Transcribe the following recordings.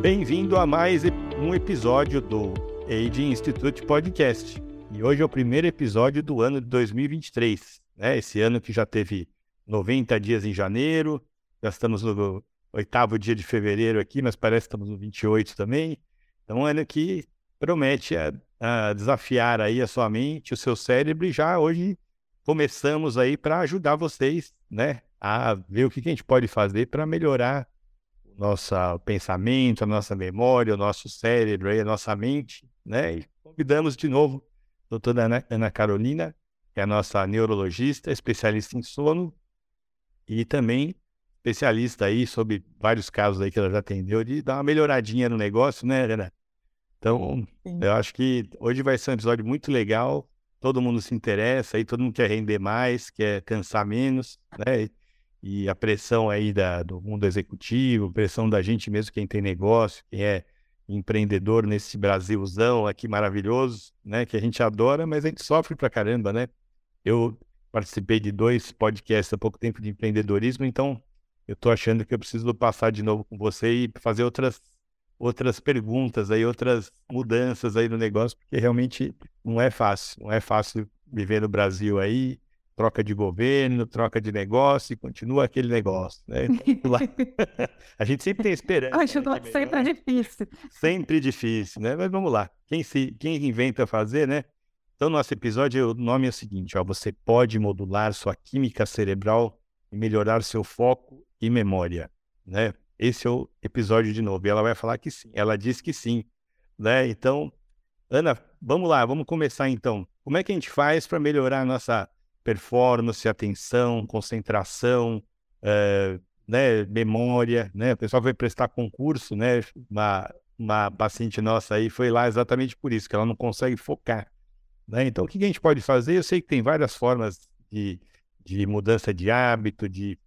Bem-vindo a mais um episódio do Age Institute Podcast. E hoje é o primeiro episódio do ano de 2023. Né? Esse ano que já teve 90 dias em janeiro, já estamos no oitavo dia de fevereiro aqui, mas parece que estamos no 28 também. Então, é um ano que promete a desafiar aí a sua mente, o seu cérebro, e já hoje começamos aí para ajudar vocês, né, a ver o que, que a gente pode fazer para melhorar o nosso pensamento, a nossa memória, o nosso cérebro, aí, a nossa mente, né? E convidamos de novo a doutora Ana, Ana Carolina, que é a nossa neurologista, especialista em sono, e também especialista aí sobre vários casos aí que ela já atendeu, de dar uma melhoradinha no negócio, né, Ana? Então, Sim. eu acho que hoje vai ser um episódio muito legal. Todo mundo se interessa, aí todo mundo quer render mais, quer cansar menos, né? E a pressão aí da, do mundo executivo, pressão da gente mesmo, quem tem negócio, quem é empreendedor nesse Brasilzão aqui maravilhoso, né? Que a gente adora, mas a gente sofre pra caramba, né? Eu participei de dois podcasts há pouco tempo de empreendedorismo, então eu tô achando que eu preciso passar de novo com você e fazer outras outras perguntas aí, outras mudanças aí no negócio, porque realmente não é fácil, não é fácil viver no Brasil aí, troca de governo, troca de negócio e continua aquele negócio, né? Então, a gente sempre tem esperança. Continua né, sempre é difícil. Sempre difícil, né? Mas vamos lá. Quem, se, quem inventa fazer, né? Então, nosso episódio, o nome é o seguinte, ó, você pode modular sua química cerebral e melhorar seu foco e memória, né? Esse é o episódio de novo. E ela vai falar que sim. Ela diz que sim. Né? Então, Ana, vamos lá, vamos começar então. Como é que a gente faz para melhorar a nossa performance, atenção, concentração, é, né, memória, né? O pessoal vai prestar concurso, né? Uma, uma paciente nossa aí foi lá exatamente por isso, que ela não consegue focar. Né? Então, o que a gente pode fazer? Eu sei que tem várias formas de, de mudança de hábito, de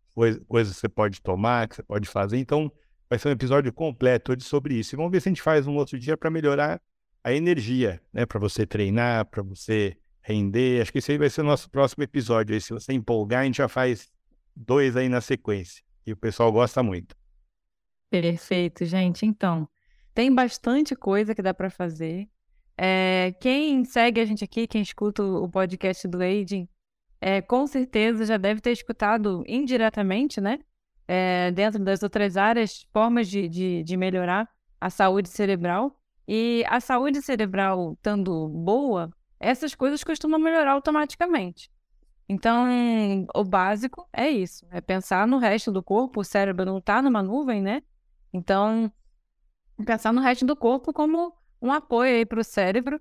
coisas que você pode tomar, que você pode fazer. Então, vai ser um episódio completo sobre isso. E vamos ver se a gente faz um outro dia para melhorar a energia, né? Para você treinar, para você render. Acho que esse aí vai ser o nosso próximo episódio. Aí, se você empolgar, a gente já faz dois aí na sequência. E o pessoal gosta muito. Perfeito, gente. Então, tem bastante coisa que dá para fazer. É, quem segue a gente aqui, quem escuta o podcast do Aging, é, com certeza já deve ter escutado indiretamente, né? É, dentro das outras áreas, formas de, de, de melhorar a saúde cerebral. E a saúde cerebral estando boa, essas coisas costumam melhorar automaticamente. Então, o básico é isso: é pensar no resto do corpo. O cérebro não está numa nuvem, né? Então, pensar no resto do corpo como um apoio para o cérebro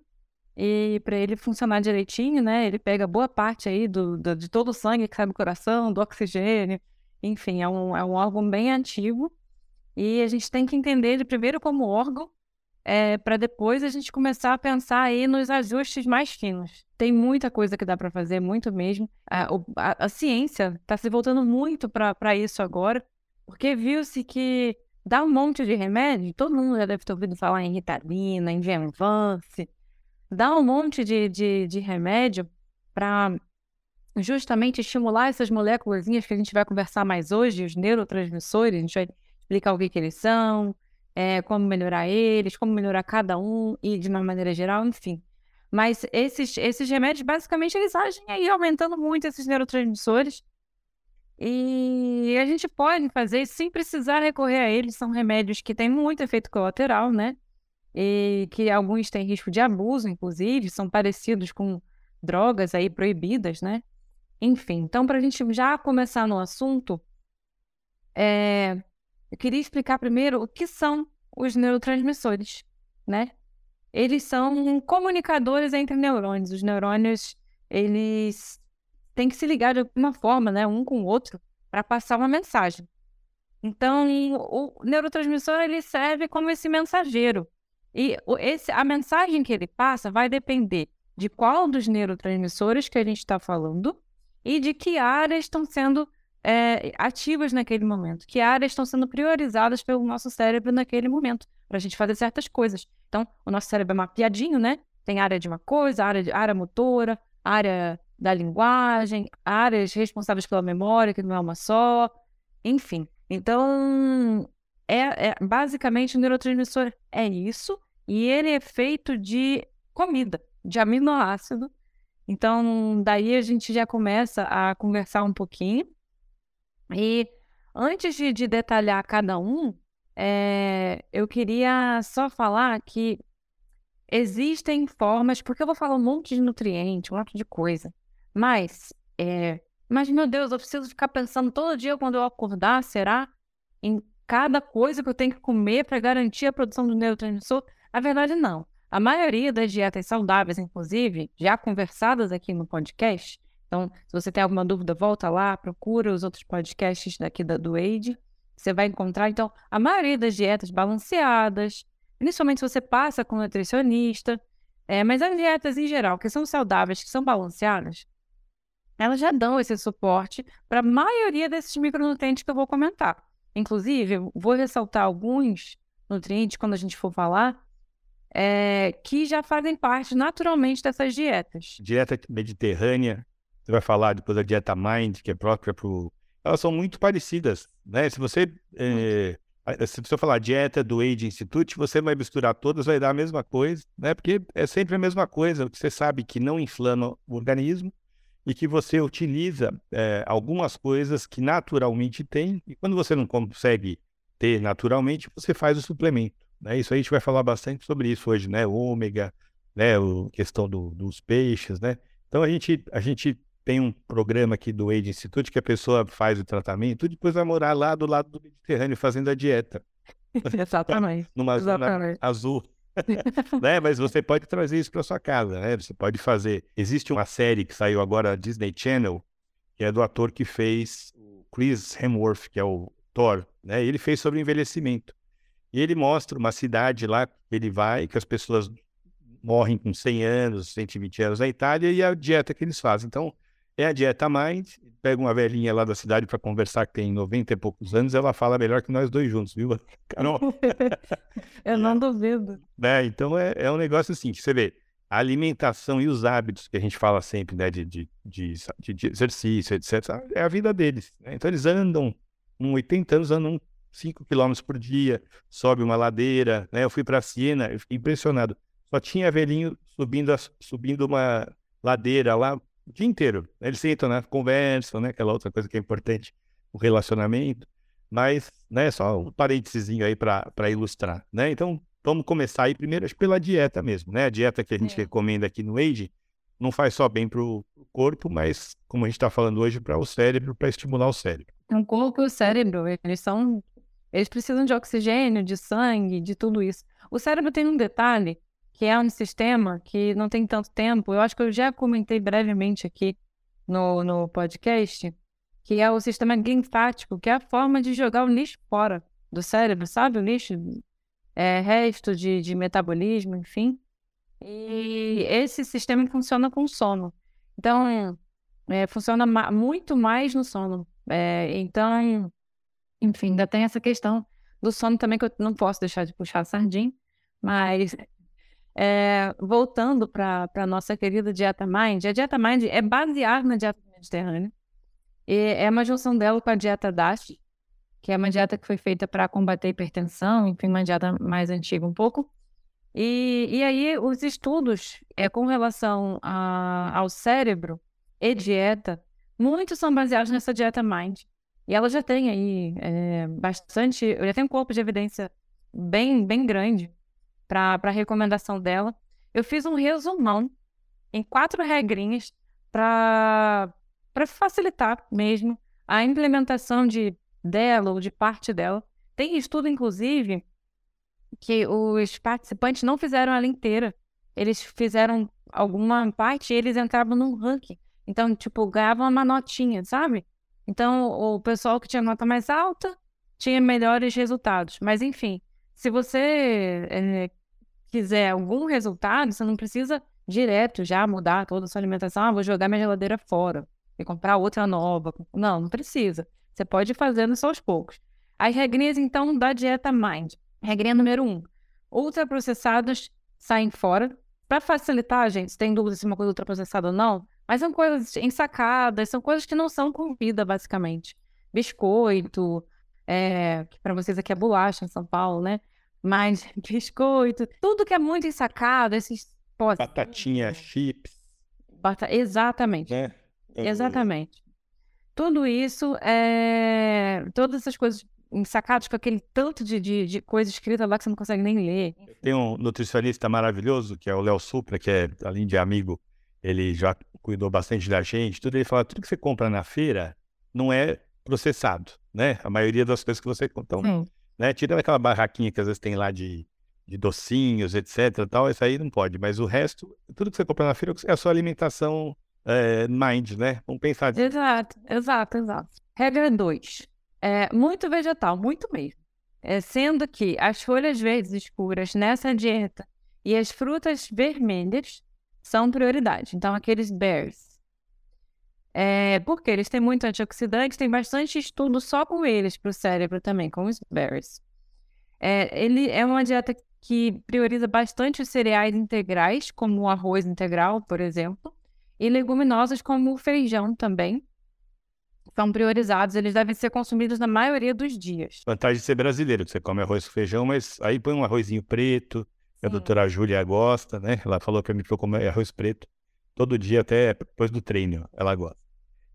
e para ele funcionar direitinho, né? Ele pega boa parte aí do, do, de todo o sangue que sai do coração, do oxigênio. Enfim, é um, é um órgão bem ativo. E a gente tem que entender ele primeiro como órgão, é, para depois a gente começar a pensar aí nos ajustes mais finos. Tem muita coisa que dá para fazer, muito mesmo. A, a, a ciência está se voltando muito para isso agora, porque viu-se que dá um monte de remédio, todo mundo já deve ter ouvido falar em Ritalina, em Venvance, dá um monte de, de, de remédio para justamente estimular essas moléculas que a gente vai conversar mais hoje, os neurotransmissores, a gente vai explicar o que, que eles são, é, como melhorar eles, como melhorar cada um e de uma maneira geral, enfim. Mas esses, esses remédios, basicamente, eles agem aí aumentando muito esses neurotransmissores. E a gente pode fazer sem precisar recorrer a eles. São remédios que têm muito efeito colateral, né? E que alguns têm risco de abuso, inclusive, são parecidos com drogas aí proibidas, né? Enfim, então, para a gente já começar no assunto, é... eu queria explicar primeiro o que são os neurotransmissores, né? Eles são comunicadores entre neurônios. Os neurônios, eles têm que se ligar de alguma forma, né, um com o outro, para passar uma mensagem. Então, o neurotransmissor ele serve como esse mensageiro e esse, a mensagem que ele passa vai depender de qual dos neurotransmissores que a gente está falando e de que áreas estão sendo é, ativas naquele momento, que áreas estão sendo priorizadas pelo nosso cérebro naquele momento, para a gente fazer certas coisas. Então, o nosso cérebro é mapeadinho, né? Tem área de uma coisa, área, de, área motora, área da linguagem, áreas responsáveis pela memória, que não é uma só, enfim. Então, é, é basicamente o neurotransmissor é isso, e ele é feito de comida, de aminoácido. Então, daí a gente já começa a conversar um pouquinho. E antes de, de detalhar cada um, é, eu queria só falar que existem formas, porque eu vou falar um monte de nutriente, um monte de coisa, mas, é, mas meu Deus, eu preciso ficar pensando todo dia quando eu acordar, será? Cada coisa que eu tenho que comer para garantir a produção do neurotransmissor? A verdade, não. A maioria das dietas saudáveis, inclusive, já conversadas aqui no podcast, então, se você tem alguma dúvida, volta lá, procura os outros podcasts daqui da, do AID. Você vai encontrar, então, a maioria das dietas balanceadas, principalmente se você passa com nutricionista, é, mas as dietas em geral, que são saudáveis, que são balanceadas, elas já dão esse suporte para a maioria desses micronutrientes que eu vou comentar. Inclusive, eu vou ressaltar alguns nutrientes quando a gente for falar, é, que já fazem parte naturalmente dessas dietas. Dieta mediterrânea, você vai falar depois da dieta Mind, que é própria para o. Elas são muito parecidas, né? Se você. É, se você falar dieta do Age Institute, você vai misturar todas, vai dar a mesma coisa, né? Porque é sempre a mesma coisa. Você sabe que não inflama o organismo e que você utiliza é, algumas coisas que naturalmente tem, e quando você não consegue ter naturalmente, você faz o suplemento. Né? Isso aí a gente vai falar bastante sobre isso hoje, né? Ômega, né? O questão do, dos peixes, né? Então a gente, a gente tem um programa aqui do Age Institute que a pessoa faz o tratamento e depois vai morar lá do lado do Mediterrâneo fazendo a dieta. Exatamente. Numa zona azul. né? Mas você pode trazer isso para sua casa, né? Você pode fazer. Existe uma série que saiu agora Disney Channel, que é do ator que fez o Chris Hemsworth, que é o Thor, né? Ele fez sobre envelhecimento. E ele mostra uma cidade lá que ele vai, que as pessoas morrem com 100 anos, 120 anos na Itália, e a dieta que eles fazem. Então, é a dieta Mind. Pega uma velhinha lá da cidade para conversar, que tem 90 e poucos anos, ela fala melhor que nós dois juntos, viu, Carol? Eu não duvido. É, então é, é um negócio assim, que você vê, a alimentação e os hábitos que a gente fala sempre, né, de, de, de, de exercício, etc., é a vida deles. Né? Então eles andam, com 80 anos, andam 5 quilômetros por dia, sobe uma ladeira, né? Eu fui para Siena, eu fiquei impressionado. Só tinha velhinho subindo, a, subindo uma ladeira lá o dia inteiro. Eles sentam, né? Conversam, né? Aquela outra coisa que é importante, o relacionamento. Mas, né, só um parênteses aí para ilustrar, né? Então, vamos começar aí primeiro pela dieta mesmo, né? A dieta que a gente é. recomenda aqui no Age não faz só bem para o corpo, mas, como a gente está falando hoje, para o cérebro, para estimular o cérebro. O corpo e o cérebro, eles são. Eles precisam de oxigênio, de sangue, de tudo isso. O cérebro tem um detalhe que é um sistema que não tem tanto tempo. Eu acho que eu já comentei brevemente aqui no, no podcast, que é o sistema linfático, que é a forma de jogar o lixo fora do cérebro, sabe? O lixo, é, resto de, de metabolismo, enfim. E esse sistema funciona com sono. Então, é, funciona ma muito mais no sono. É, então, enfim, ainda tem essa questão do sono também, que eu não posso deixar de puxar a sardinha, mas é, voltando para a nossa querida Dieta Mind, a Dieta Mind é baseada na dieta mediterrânea. É uma junção dela com a dieta DASH, que é uma dieta que foi feita para combater a hipertensão, enfim, uma dieta mais antiga um pouco. E, e aí, os estudos é, com relação a, ao cérebro e dieta, muitos são baseados nessa dieta Mind. E ela já tem aí é, bastante, já tem um corpo de evidência bem, bem grande para a recomendação dela. Eu fiz um resumão em quatro regrinhas para facilitar mesmo a implementação de dela ou de parte dela. Tem estudo, inclusive, que os participantes não fizeram ela inteira. Eles fizeram alguma parte e eles entravam num ranking. Então, tipo, ganhavam uma notinha, sabe? Então, o pessoal que tinha nota mais alta tinha melhores resultados. Mas, enfim, se você é, quiser algum resultado, você não precisa direto já mudar toda a sua alimentação. Ah, vou jogar minha geladeira fora e comprar outra nova. Não, não precisa. Você pode ir fazendo isso aos poucos. As regrinhas, então, da dieta Mind. Regrinha número um. Ultraprocessados saem fora. Para facilitar, gente, se tem dúvida se uma coisa é ultraprocessada ou não, Mas são coisas ensacadas, são coisas que não são comida, basicamente. Biscoito, é, para vocês aqui é bolacha em São Paulo, né? Mas biscoito, tudo que é muito ensacado, esses potes. Batatinha, chips. Bata... Exatamente. Né? Exatamente. Tudo isso, é... todas essas coisas ensacadas com aquele tanto de, de, de, coisa escrita lá que você não consegue nem ler. Tem um nutricionista maravilhoso, que é o Léo Supra, que é, além de amigo, ele já cuidou bastante da gente. Tudo ele fala, tudo que você compra na feira não é processado, né? A maioria das coisas que você compra. Então, né? Tirando aquela barraquinha que às vezes tem lá de, de docinhos, etc. Tal, isso aí não pode. Mas o resto, tudo que você compra na feira é a sua alimentação é, mind, né? Vamos pensar. Disso. Exato, exato, exato. Regra 2. É, muito vegetal, muito mesmo. É, sendo que as folhas verdes escuras nessa dieta e as frutas vermelhas são prioridade. Então, aqueles berries. É, porque eles têm muito antioxidante, tem bastante estudo só com eles para o cérebro também, com os berries. É, ele é uma dieta que prioriza bastante os cereais integrais, como o arroz integral, por exemplo, e leguminosas como o feijão também. São priorizados, eles devem ser consumidos na maioria dos dias. Vantagem de ser brasileiro, que você come arroz com feijão, mas aí põe um arrozinho preto, Sim. a doutora Júlia gosta, né? Ela falou para mim que eu como arroz preto todo dia, até depois do treino, ela gosta.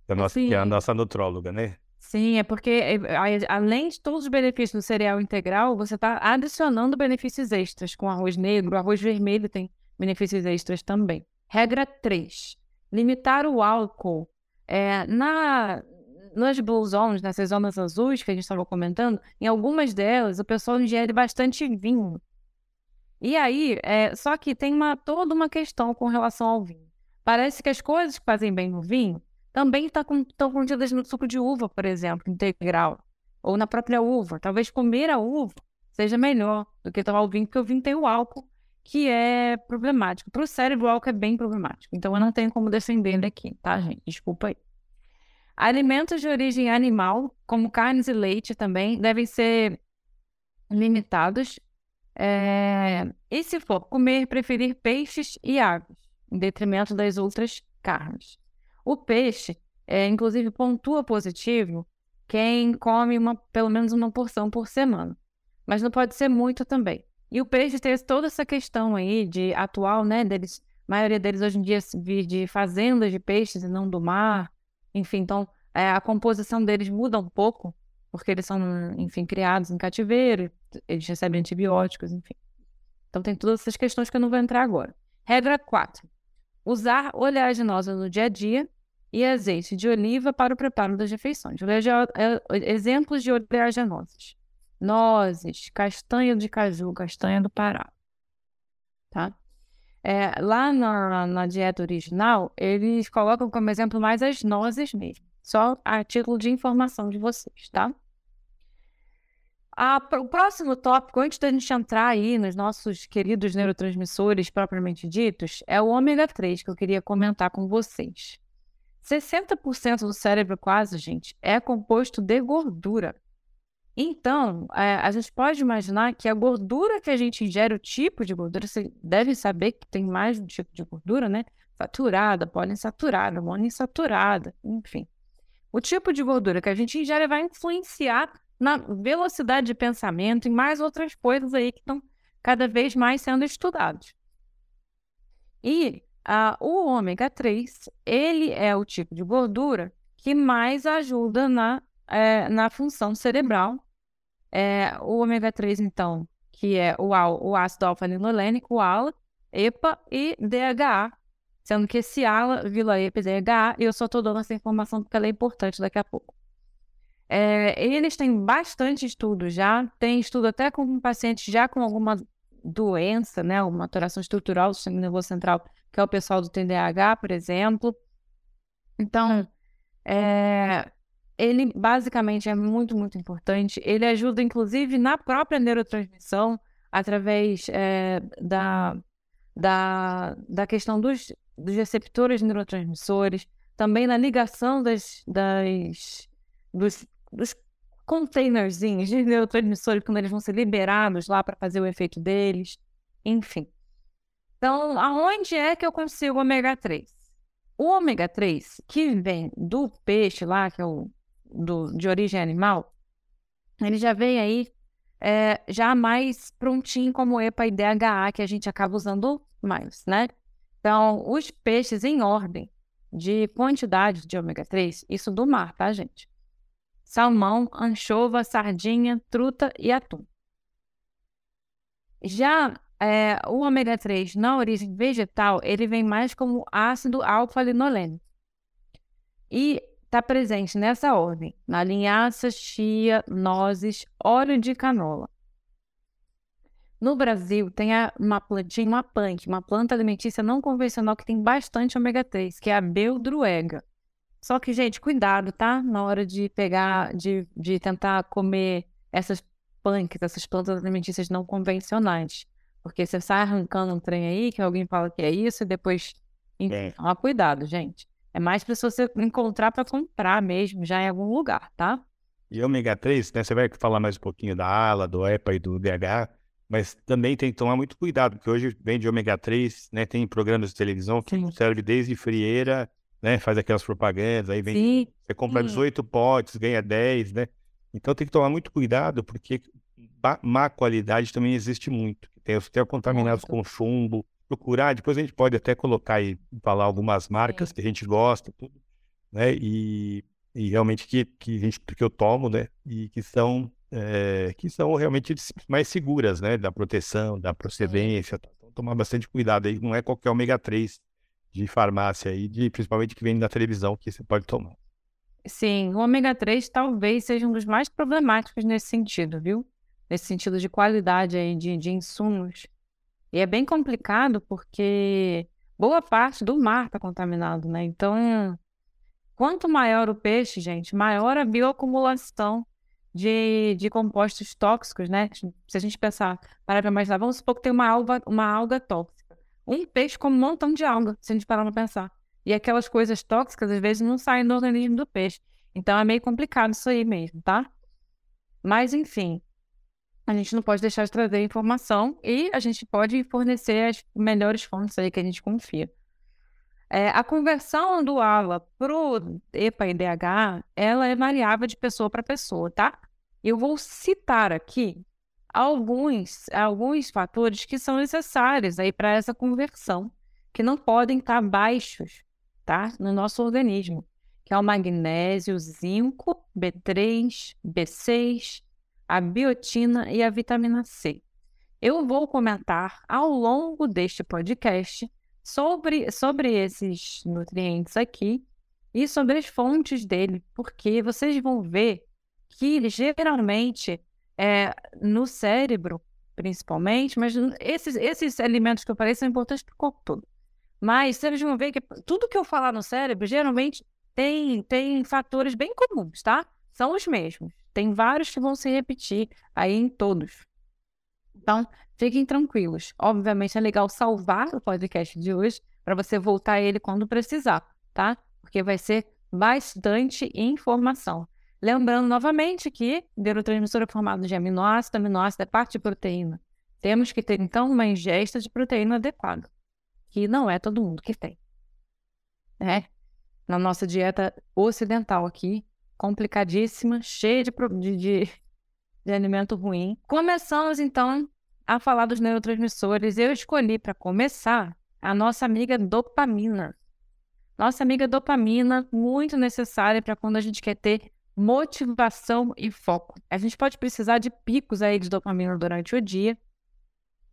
É a nossa, que é a nossa nutróloga, né? Sim, é porque eh, além de todos os benefícios do cereal integral, você está adicionando benefícios extras com arroz negro, arroz vermelho tem benefícios extras também. Regra 3. Limitar o álcool. É, na, nas blue zones, nessas zonas azuis que a gente estava comentando, em algumas delas o pessoal ingere bastante vinho. E aí, é, só que tem uma, toda uma questão com relação ao vinho. Parece que as coisas que fazem bem no vinho também estão tá contidas no suco de uva, por exemplo, integral, ou na própria uva. Talvez comer a uva seja melhor do que tomar o vinho, porque o vinho tem o álcool, que é problemático. Para o cérebro, o álcool é bem problemático. Então, eu não tenho como defender ele aqui, tá, gente? Desculpa aí. Alimentos de origem animal, como carnes e leite também, devem ser limitados. É... E se for comer, preferir peixes e aves em detrimento das outras carnes. O peixe, é, inclusive, pontua positivo quem come uma, pelo menos uma porção por semana. Mas não pode ser muito também. E o peixe tem toda essa questão aí de atual, né? Deles, a maioria deles hoje em dia vir de fazendas de peixes e não do mar. Enfim, então é, a composição deles muda um pouco, porque eles são, enfim, criados em cativeiro, eles recebem antibióticos, enfim. Então tem todas essas questões que eu não vou entrar agora. Regra 4 usar oleaginosa no dia a dia e azeite de oliva para o preparo das refeições. É, exemplos de oleaginosas: nozes, castanha de caju, castanha do Pará. Tá? É, lá na, na, dieta original, eles colocam como exemplo mais as nozes mesmo, só a título de informação de vocês, tá? A, o próximo tópico, antes da gente entrar aí nos nossos queridos neurotransmissores propriamente ditos, é o ômega 3 que eu queria comentar com vocês. 60% do cérebro, quase, gente, é composto de gordura. Então, é, a gente pode imaginar que a gordura que a gente ingere, o tipo de gordura, você deve saber que tem mais um tipo de gordura, né? Saturada, poliinsaturada, monoinsaturada, enfim. O tipo de gordura que a gente ingere vai influenciar na velocidade de pensamento e mais outras coisas aí que estão cada vez mais sendo estudados. E uh, o ômega 3, ele é o tipo de gordura que mais ajuda na, é, na função cerebral. É, o ômega 3, então, que é o, o ácido alfa-linolênico, o ALA, EPA e DHA, sendo que esse ALA, vila EPA e DHA, eu só estou dando essa informação porque ela é importante daqui a pouco. É, eles têm bastante estudo já, tem estudo até com pacientes já com alguma doença, né, uma alteração estrutural do sistema nervoso central, que é o pessoal do TDAH, por exemplo. Então, é, ele basicamente é muito, muito importante. Ele ajuda, inclusive, na própria neurotransmissão, através é, da, da, da questão dos, dos receptores neurotransmissores, também na ligação das, das, dos dos containerzinhos de neurotransmissores quando eles vão ser liberados lá para fazer o efeito deles, enfim. Então, aonde é que eu consigo ômega 3? O ômega 3, que vem do peixe lá, que é o do, de origem animal, ele já vem aí é, já mais prontinho como EPA e DHA, que a gente acaba usando mais, né? Então, os peixes em ordem de quantidade de ômega 3, isso do mar, tá, gente? Salmão, anchova, sardinha, truta e atum. Já é, o ômega 3 na origem vegetal, ele vem mais como ácido alfa-linolênico. E está presente nessa ordem, na linhaça, chia, nozes, óleo de canola. No Brasil, tem uma plantinha, uma punk, uma planta alimentícia não convencional que tem bastante ômega 3, que é a beldruega. Só que, gente, cuidado, tá? Na hora de pegar, de, de tentar comer essas punks, essas plantas alimentícias não convencionais. Porque você sai arrancando um trem aí, que alguém fala que é isso, e depois. É. Toma cuidado, gente. É mais para você encontrar para comprar mesmo, já em algum lugar, tá? E ômega 3, né? Você vai falar mais um pouquinho da ALA, do EPA e do DH, mas também tem que tomar muito cuidado, porque hoje vende ômega 3, né? Tem programas de televisão que Sim. serve desde frieira, né? Faz aquelas propagandas, aí vem. Sim. Você compra Sim. 18 potes, ganha 10, né? Então tem que tomar muito cuidado, porque má qualidade também existe muito. Tem os contaminados muito. com chumbo. Procurar, depois a gente pode até colocar e falar algumas marcas Sim. que a gente gosta, tudo, né? E, e realmente que, que, a gente, que eu tomo, né? E que são, é, que são realmente mais seguras, né? Da proteção, da procedência. Tá? Então, tomar bastante cuidado aí. Não é qualquer ômega 3 de farmácia aí, de, principalmente que vem da televisão, que você pode tomar. Sim, o ômega 3 talvez seja um dos mais problemáticos nesse sentido, viu? nesse sentido de qualidade aí de, de insumos. E é bem complicado porque boa parte do mar está contaminado, né? Então, quanto maior o peixe, gente, maior a bioacumulação de, de compostos tóxicos, né? Se a gente pensar, para para imaginar, vamos supor que tem uma alga, uma alga tóxica. Um peixe com um montão de alga, se a gente parar para pensar. E aquelas coisas tóxicas, às vezes, não saem do organismo do peixe. Então, é meio complicado isso aí mesmo, tá? Mas, enfim, a gente não pode deixar de trazer informação e a gente pode fornecer as melhores fontes aí que a gente confia. É, a conversão do ALA para o EPA e DH, ela é variável de pessoa para pessoa, tá? Eu vou citar aqui alguns, alguns fatores que são necessários aí para essa conversão, que não podem estar baixos, tá? No nosso organismo, que é o magnésio, zinco, B3, B6, a biotina e a vitamina C. Eu vou comentar ao longo deste podcast sobre, sobre esses nutrientes aqui e sobre as fontes dele, porque vocês vão ver que geralmente é, no cérebro, principalmente, mas esses, esses alimentos que eu falei são importantes para o corpo todo. Mas vocês vão ver que tudo que eu falar no cérebro geralmente tem, tem fatores bem comuns, tá? São os mesmos. Tem vários que vão se repetir aí em todos. Então, fiquem tranquilos. Obviamente é legal salvar o podcast de hoje para você voltar a ele quando precisar, tá? Porque vai ser bastante informação. Lembrando novamente que neurotransmissor é formado de aminoácido, aminoácido é parte de proteína. Temos que ter, então, uma ingesta de proteína adequada, que não é todo mundo que tem. Né? Na nossa dieta ocidental aqui, complicadíssima, cheia de, de, de, de alimento ruim. Começamos então a falar dos neurotransmissores. Eu escolhi para começar a nossa amiga dopamina. Nossa amiga dopamina, muito necessária para quando a gente quer ter motivação e foco. A gente pode precisar de picos aí de dopamina durante o dia,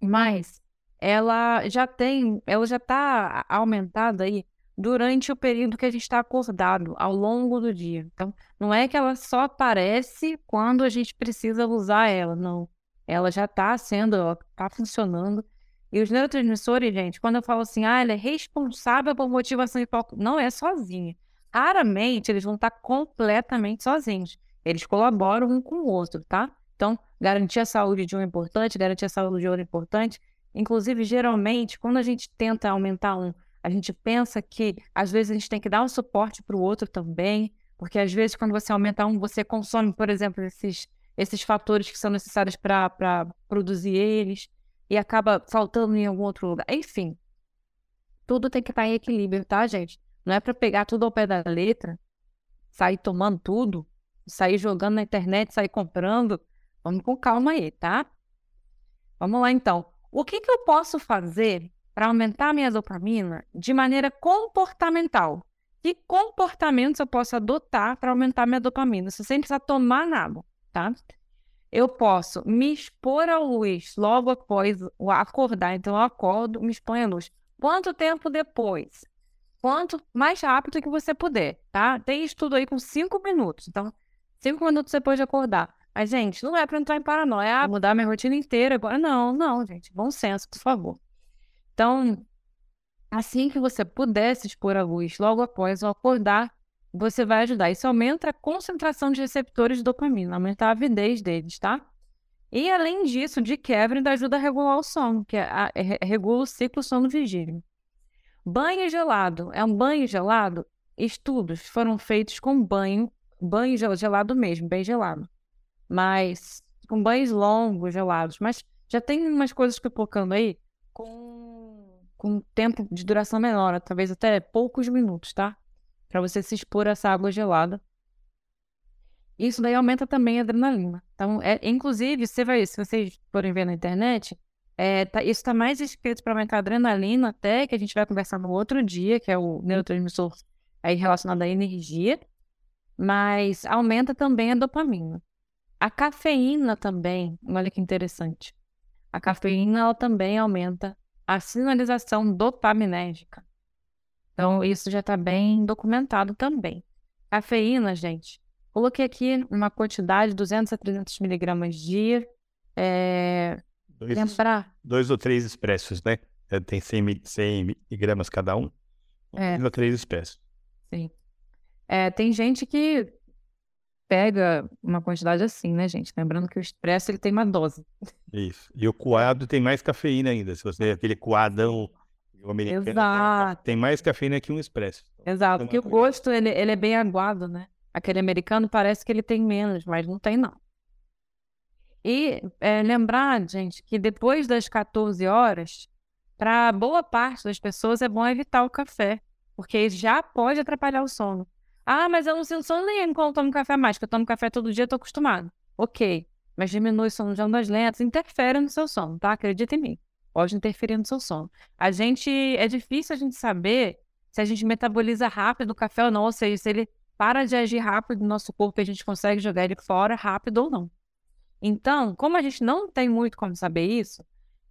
mas ela já tem, ela já está aumentada aí durante o período que a gente está acordado, ao longo do dia. Então, não é que ela só aparece quando a gente precisa usar ela, não. Ela já está sendo, ela está funcionando. E os neurotransmissores, gente, quando eu falo assim, ah, ela é responsável por motivação e foco, não é sozinha. Raramente eles vão estar completamente sozinhos. Eles colaboram um com o outro, tá? Então, garantir a saúde de um é importante, garantir a saúde de outro é importante. Inclusive, geralmente, quando a gente tenta aumentar um a gente pensa que às vezes a gente tem que dar um suporte para o outro também, porque às vezes quando você aumenta um, você consome, por exemplo, esses, esses fatores que são necessários para produzir eles e acaba faltando em algum outro lugar. Enfim, tudo tem que estar em equilíbrio, tá, gente? Não é para pegar tudo ao pé da letra, sair tomando tudo, sair jogando na internet, sair comprando. Vamos com calma aí, tá? Vamos lá então. O que, que eu posso fazer para aumentar minha dopamina de maneira comportamental? Que comportamentos eu posso adotar para aumentar minha dopamina, sem precisar tomar nada, tá? Eu posso me expor à luz logo após acordar. Então, eu acordo, me exponho à luz. Quanto tempo depois? Quanto mais rápido que você puder, tá? Tem estudo aí com cinco minutos. Então, cinco minutos depois de acordar. Mas, gente, não é para entrar em paranoia, ah, mudar minha rotina inteira agora. Não, não, gente. Bom senso, por favor. Então, assim que você puder se expor à luz, logo após o acordar, você vai ajudar. Isso aumenta a concentração de receptores de dopamina, aumenta a avidez deles, tá? E além disso, de quebra, ainda ajuda a regular o sono, que é a, é, regula o ciclo sono-vigília. Banho gelado. É um banho gelado? Estudos foram feitos com banho, banho gelado mesmo, bem gelado. Mas com banhos longos, gelados. Mas já tem umas coisas pipocando aí com, com tempo de duração menor, talvez até poucos minutos, tá? Para você se expor a essa água gelada. Isso daí aumenta também a adrenalina. Então, é, inclusive, você vai, se vocês forem ver na internet, é, tá, isso está mais escrito para aumentar a adrenalina, até que a gente vai conversar no outro dia, que é o neurotransmissor aí relacionado à energia, mas aumenta também a dopamina. A cafeína também, olha que interessante. A cafeína ela também aumenta a sinalização dopaminérgica. Então, isso já está bem documentado também. Cafeína, gente, coloquei aqui uma quantidade de 200 a 300 miligramas dia. É... Dois, Lembrar. Dois ou três expressos, né? É, tem 100, 100 miligramas cada um. É. Dois ou três expressos. Sim. É, tem gente que pega uma quantidade assim, né, gente? Lembrando que o expresso ele tem uma dose. Isso. E o coado tem mais cafeína ainda. Se você aquele coadão americano, Exato. tem mais cafeína que um expresso. Exato, porque o gosto ele, ele é bem aguado, né? Aquele americano parece que ele tem menos, mas não tem não. E é, lembrar, gente, que depois das 14 horas, para boa parte das pessoas é bom evitar o café, porque já pode atrapalhar o sono. Ah, mas eu não sinto sono nenhum quando eu tomo café mais, porque eu tomo café todo dia, tô acostumado. Ok, mas diminui o sono de ondas lentas, interfere no seu sono, tá? Acredita em mim. Pode interferir no seu sono. A gente, é difícil a gente saber se a gente metaboliza rápido o café ou não, ou seja, se ele para de agir rápido no nosso corpo e a gente consegue jogar ele fora rápido ou não. Então, como a gente não tem muito como saber isso,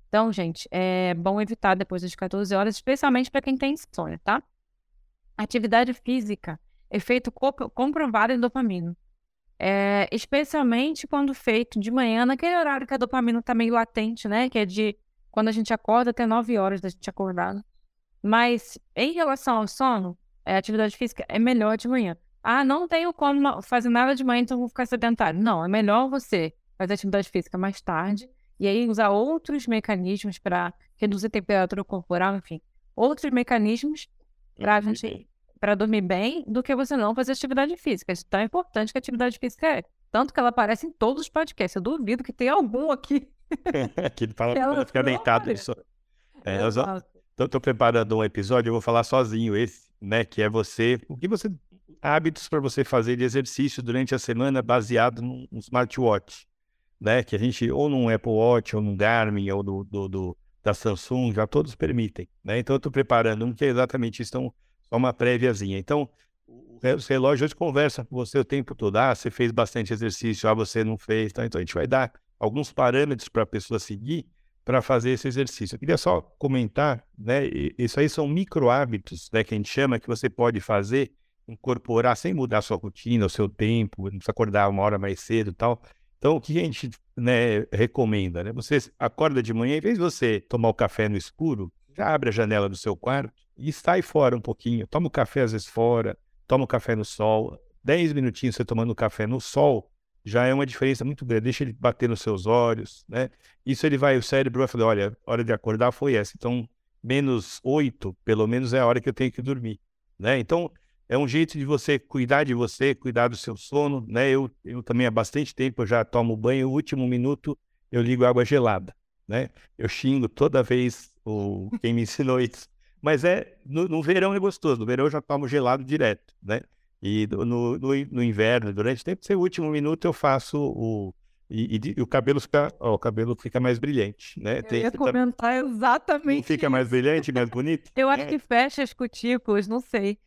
então, gente, é bom evitar depois das 14 horas, especialmente para quem tem insônia, tá? Atividade física efeito comprovado em dopamina. É, especialmente quando feito de manhã, naquele horário que a dopamina está meio latente, né? Que é de quando a gente acorda até 9 horas da gente acordado. Mas em relação ao sono, a atividade física é melhor de manhã. Ah, não tenho como fazer nada de manhã, então vou ficar sedentário. Não, é melhor você fazer atividade física mais tarde e aí usar outros mecanismos para reduzir a temperatura corporal, enfim, outros mecanismos para a gente para dormir bem do que você não fazer atividade física. Isso é tão importante que a atividade física é. Tanto que ela aparece em todos os podcasts. Eu duvido que tenha algum aqui. que ele fala para ficar deitado. Isso. É, eu estou preparando um episódio, eu vou falar sozinho esse, né? Que é você. O que você. Hábitos para você fazer de exercício durante a semana baseado num smartwatch. Né? Que a gente, ou num Apple Watch, ou num Garmin, ou do, do, do da Samsung, já todos permitem. Né? Então eu estou preparando um que é exatamente isso. Então, só uma préviazinha. Então, os relógios hoje conversam com você o tempo todo. Ah, você fez bastante exercício, ah, você não fez. Tá? Então, a gente vai dar alguns parâmetros para a pessoa seguir para fazer esse exercício. Eu queria só comentar, né? Isso aí são micro hábitos, né? Que a gente chama que você pode fazer, incorporar sem mudar sua rotina, o seu tempo, não precisa acordar uma hora mais cedo e tal. Então, o que a gente né, recomenda, né? Você acorda de manhã, em vez de você tomar o café no escuro, já abre a janela do seu quarto e sai fora um pouquinho. Toma o café às vezes fora, toma o café no sol. Dez minutinhos você tomando café no sol já é uma diferença muito grande. Deixa ele bater nos seus olhos, né? Isso ele vai, o cérebro vai falar, olha, a hora de acordar foi essa. Então, menos oito, pelo menos é a hora que eu tenho que dormir, né? Então, é um jeito de você cuidar de você, cuidar do seu sono, né? Eu, eu também há bastante tempo eu já tomo banho, o último minuto eu ligo água gelada, né? Eu xingo toda vez o quem me ensinou isso, Mas é, no, no, verão é gostoso, no verão eu já tomo gelado direto, né? E no, no, no inverno, durante o tempo, o último minuto eu faço o, e, e, e, o cabelo fica, ó, o cabelo fica mais brilhante, né? Eu Tem, ia comentar exatamente. Fica isso. mais brilhante, mais bonito. Eu acho é. que fecha as cutículas, não sei.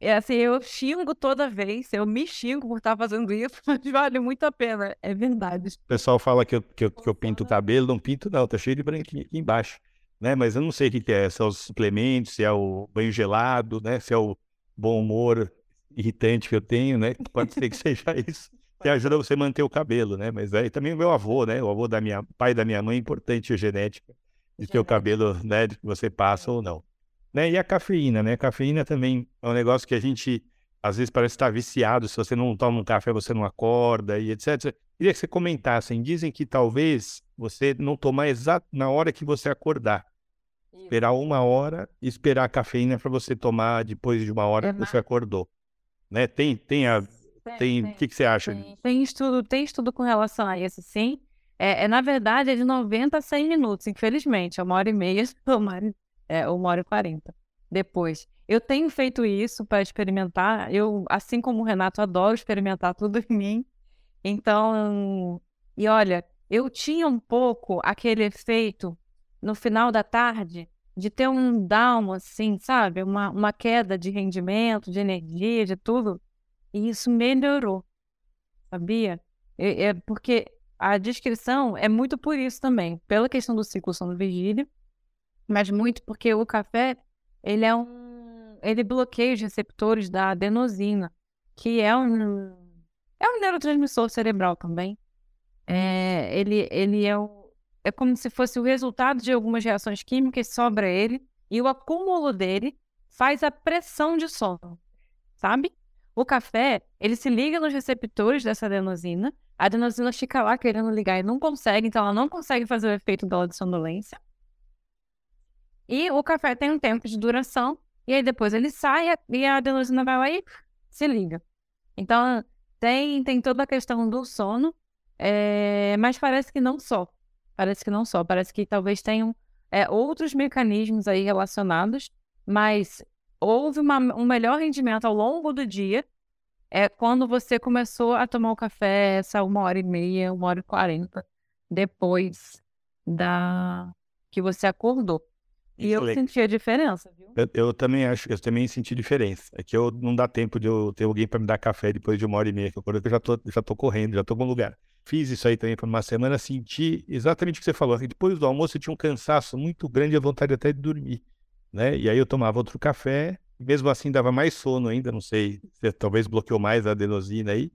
É assim, eu xingo toda vez, eu me xingo por estar fazendo isso, mas vale muito a pena, é verdade. O pessoal fala que eu, que eu, que eu pinto o cabelo, não pinto não, tá cheio de branquinho aqui embaixo, né? Mas eu não sei o que, que é, se é os suplementos, se é o banho gelado, né? Se é o bom humor irritante que eu tenho, né? Pode ser que seja isso que ajuda você a manter o cabelo, né? Mas aí também o meu avô, né? O avô da minha pai da minha mãe, é importante a genética de ter o cabelo, né? Que você passa ou não. Né? E a cafeína, né? A cafeína também é um negócio que a gente às vezes parece estar viciado. Se você não toma um café, você não acorda e etc. Queria que você comentasse. Dizem que talvez você não tomar exato na hora que você acordar. Esperar uma hora e esperar a cafeína para você tomar depois de uma hora é que você acordou. Né? Tem, tem a tem, o que, que você acha? Tem, tem, estudo, tem estudo com relação a isso, sim. É, é, na verdade, é de 90 a 100 minutos, infelizmente. É uma hora e meia, uma hora, é, uma hora e quarenta depois. Eu tenho feito isso para experimentar. Eu, assim como o Renato, adoro experimentar tudo em mim. Então, e olha, eu tinha um pouco aquele efeito no final da tarde de ter um down, assim, sabe? Uma, uma queda de rendimento, de energia, de tudo. E isso melhorou, sabia? É, é porque a descrição é muito por isso também, pela questão do ciclo sono-vigília, mas muito porque o café, ele é um... ele bloqueia os receptores da adenosina, que é um... é um neurotransmissor cerebral também. É, ele, ele é, o, é como se fosse o resultado de algumas reações químicas sobre ele, e o acúmulo dele faz a pressão de sono, sabe? O café, ele se liga nos receptores dessa adenosina, a adenosina fica lá querendo ligar e não consegue, então ela não consegue fazer o efeito dela de sonolência. E o café tem um tempo de duração, e aí depois ele sai e a adenosina vai lá e se liga. Então, tem, tem toda a questão do sono, é, mas parece que não só. Parece que não só. Parece que talvez tenham é, outros mecanismos aí relacionados, mas houve uma, um melhor rendimento ao longo do dia é quando você começou a tomar o café essa uma hora e meia, uma hora e quarenta depois da que você acordou. E eu senti a diferença, viu? Eu, eu, também acho, eu também senti diferença. É que eu não dá tempo de eu ter alguém para me dar café depois de uma hora e meia, que eu já tô, já tô correndo, já tô algum lugar. Fiz isso aí também por uma semana, senti exatamente o que você falou. Depois do almoço eu tinha um cansaço muito grande e a vontade até de dormir né? E aí eu tomava outro café, e mesmo assim dava mais sono ainda, não sei, se talvez bloqueou mais a adenosina aí.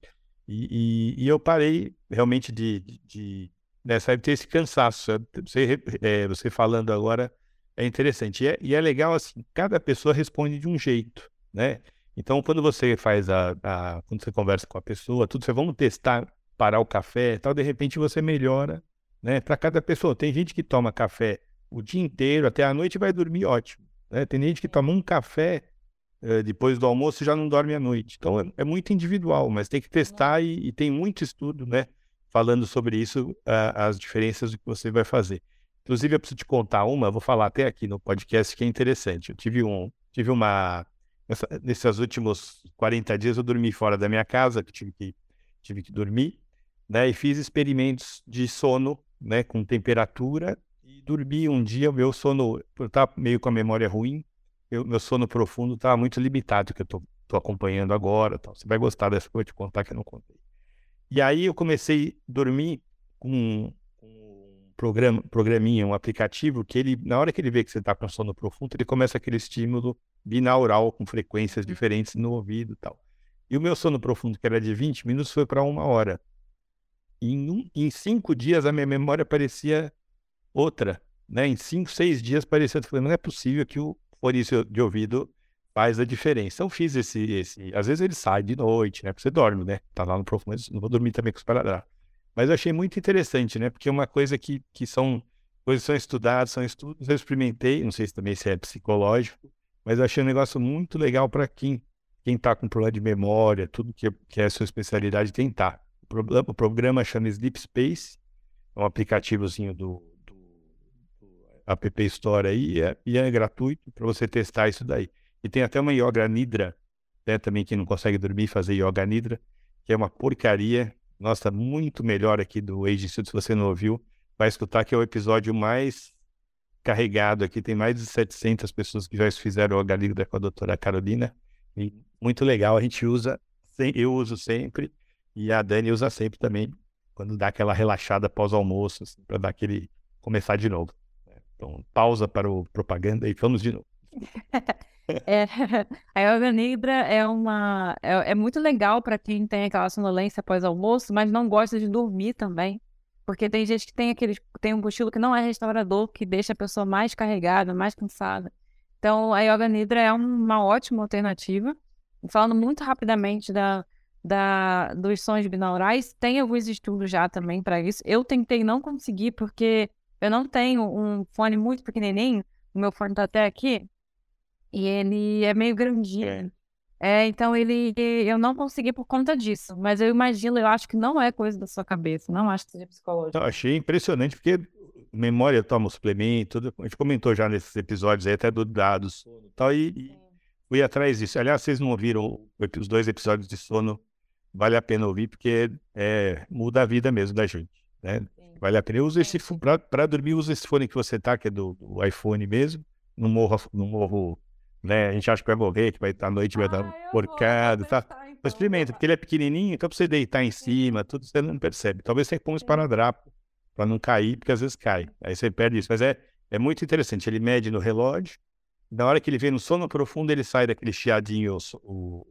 E, e, e eu parei realmente de, de, de nessa ter esse cansaço. Você, é, você falando agora é interessante. E é, e é, legal assim, cada pessoa responde de um jeito, né? Então, quando você faz a, a quando você conversa com a pessoa, tudo, você vamos testar, parar o café, tal, de repente você melhora, né? Para cada pessoa. Tem gente que toma café o dia inteiro, até a noite vai dormir ótimo. Né? Tem gente que toma um café eh, depois do almoço e já não dorme à noite. Então é, é muito individual, mas tem que testar e, e, tem muito estudo, né? Falando sobre isso, as diferenças que você vai fazer. Inclusive, eu preciso te contar uma, vou falar até aqui no podcast, que é interessante. Eu tive um, tive uma. Nessa, nesses últimos 40 dias eu dormi fora da minha casa, que tive que, tive que dormir, né? E fiz experimentos de sono, né? Com temperatura dormi um dia, o meu sono, eu estava meio com a memória ruim, eu, meu sono profundo estava muito limitado, que eu estou acompanhando agora. Tal. Você vai gostar dessa coisa, te contar que eu não contei. E aí eu comecei a dormir com programa, programinha, um aplicativo, que ele, na hora que ele vê que você está com sono profundo, ele começa aquele estímulo binaural com frequências diferentes no ouvido e tal. E o meu sono profundo, que era de 20 minutos, foi para uma hora. E em, um, em cinco dias a minha memória parecia outra, né? Em cinco, seis dias parecia, falei, não é possível que o fone de ouvido faz a diferença. Eu fiz esse, esse, às vezes ele sai de noite, né? Porque você dorme, né? Tá lá no profundo, não vou dormir também com os paradraços. Mas eu achei muito interessante, né? Porque é uma coisa que, que são coisas são estudadas, são estudos, eu experimentei, não sei se também se é psicológico, mas eu achei um negócio muito legal para quem quem está com problema de memória, tudo que, que é a sua especialidade, tentar. O, programa, o programa chama Sleep Space, é um aplicativozinho do, App Store aí e é, e é gratuito para você testar isso daí. E tem até uma Yoga Nidra, né, também quem não consegue dormir fazer Yoga Nidra, que é uma porcaria. Nossa, muito melhor aqui do Age Institute, se você não ouviu, vai escutar que é o episódio mais carregado aqui. Tem mais de 700 pessoas que já fizeram Yoga Nidra com a doutora Carolina. E muito legal, a gente usa, eu uso sempre, e a Dani usa sempre também, quando dá aquela relaxada pós-almoço, assim, para dar aquele começar de novo. Então, pausa para o propaganda e vamos de novo. É, a yoga nidra é uma é, é muito legal para quem tem aquela sonolência após almoço, mas não gosta de dormir também. Porque tem gente que tem aquele tem um cochilo que não é restaurador, que deixa a pessoa mais carregada, mais cansada. Então, a yoga nidra é uma ótima alternativa. Falando muito rapidamente da, da, dos sons binaurais, tem alguns estudos já também para isso. Eu tentei não conseguir porque eu não tenho um fone muito pequenininho, o meu fone está até aqui, e ele é meio grandinho. É. é, então ele eu não consegui por conta disso, mas eu imagino, eu acho que não é coisa da sua cabeça, não acho que seja psicológico. Eu achei impressionante porque memória toma suplemento, tudo, a gente comentou já nesses episódios aí até do dados e tal e, e fui atrás disso. Aliás, vocês não ouviram os dois episódios de sono, vale a pena ouvir porque é, muda a vida mesmo da gente, né? Sim. Vale a pena. Eu uso esse para dormir, uso esse fone que você tá, que é do, do iPhone mesmo. Não morro, não morro né? A gente acha que vai morrer, que vai estar à noite, vai dar ah, porcado, tá? Então. Experimenta, porque ele é pequenininho, então pra você deitar em cima, tudo você não percebe. Talvez você ponha um esparadrapo para não cair, porque às vezes cai. Aí você perde isso. Mas é, é muito interessante. Ele mede no relógio, na hora que ele vem no sono profundo, ele sai daquele chiadinho, o,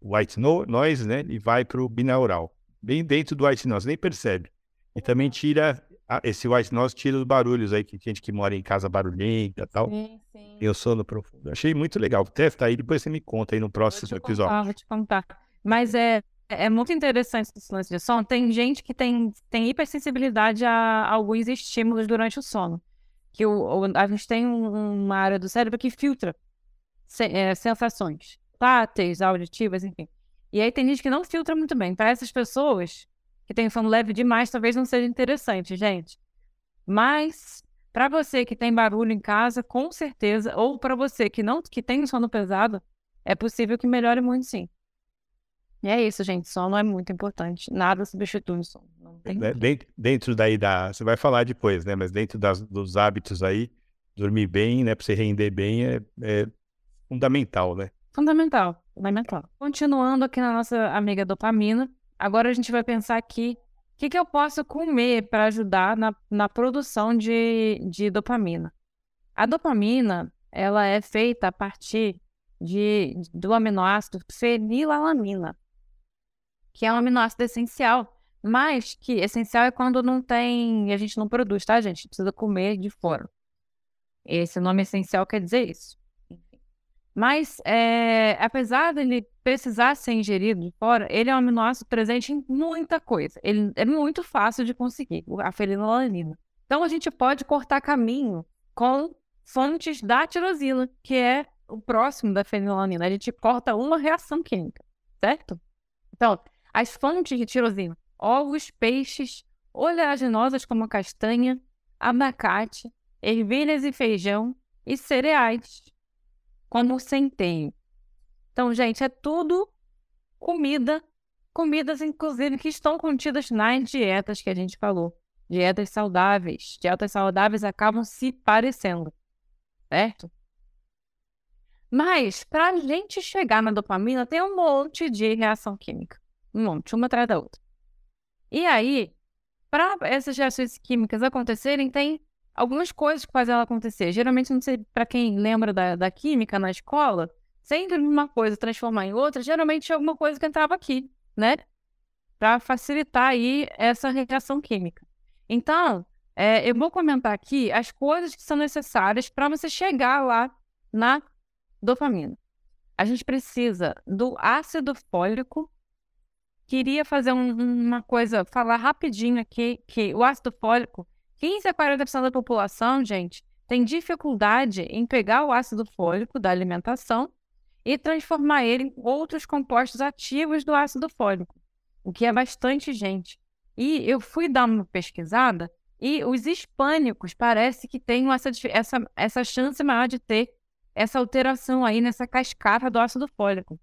o white noise, né? E vai pro binaural. Bem dentro do white noise, nem percebe. E também tira ah, esse white noise tira os barulhos aí, que gente que mora em casa barulhenta e tal. Sim, sim. Eu sono profundo. Achei muito legal. Testa aí, depois você me conta aí no próximo vou episódio. Contar, vou te contar. Mas é, é muito interessante esse lance de sono. Tem gente que tem, tem hipersensibilidade a alguns estímulos durante o sono. Que o, a gente tem um, uma área do cérebro que filtra é, sensações táteis, auditivas, enfim. E aí tem gente que não filtra muito bem. Para essas pessoas, que tem sono leve demais talvez não seja interessante, gente. Mas para você que tem barulho em casa, com certeza, ou para você que não que tem sono pesado, é possível que melhore muito sim. E é isso, gente. Sono é muito importante. Nada substitui o sono. Dentro, dentro daí da. Você vai falar depois, né? Mas dentro das, dos hábitos aí, dormir bem, né? Para você render bem é, é fundamental, né? Fundamental, fundamental. Continuando aqui na nossa amiga dopamina, Agora a gente vai pensar aqui o que, que eu posso comer para ajudar na, na produção de, de dopamina. A dopamina ela é feita a partir de, do aminoácido fenilalanina, que é um aminoácido essencial, mas que essencial é quando não tem, a gente não produz, tá, gente? Precisa comer de fora. Esse nome essencial quer dizer isso. Mas, é, apesar dele precisar ser ingerido de fora, ele é um aminoácido presente em muita coisa. Ele é muito fácil de conseguir, a fenilalanina. Então, a gente pode cortar caminho com fontes da tirosina, que é o próximo da fenilalanina. A gente corta uma reação química, certo? Então, as fontes de tirosina, ovos, peixes, oleaginosas como a castanha, abacate, ervilhas e feijão e cereais como o centeio. Então, gente, é tudo comida, comidas, inclusive, que estão contidas nas dietas que a gente falou. Dietas saudáveis. Dietas saudáveis acabam se parecendo, certo? Mas, para a gente chegar na dopamina, tem um monte de reação química. Um monte, uma atrás da outra. E aí, para essas reações químicas acontecerem, tem algumas coisas que fazem ela acontecer. Geralmente, não sei para quem lembra da, da química na escola, sempre uma coisa transformar em outra, geralmente é alguma coisa que entrava aqui, né? Para facilitar aí essa reação química. Então, é, eu vou comentar aqui as coisas que são necessárias para você chegar lá na dopamina. A gente precisa do ácido fólico. Queria fazer um, uma coisa, falar rapidinho aqui, que o ácido fólico 15 a 40% da população, gente, tem dificuldade em pegar o ácido fólico da alimentação e transformar ele em outros compostos ativos do ácido fólico, o que é bastante gente. E eu fui dar uma pesquisada E os hispânicos parece que têm essa, essa, essa chance maior de ter essa alteração aí nessa cascata do ácido fólico.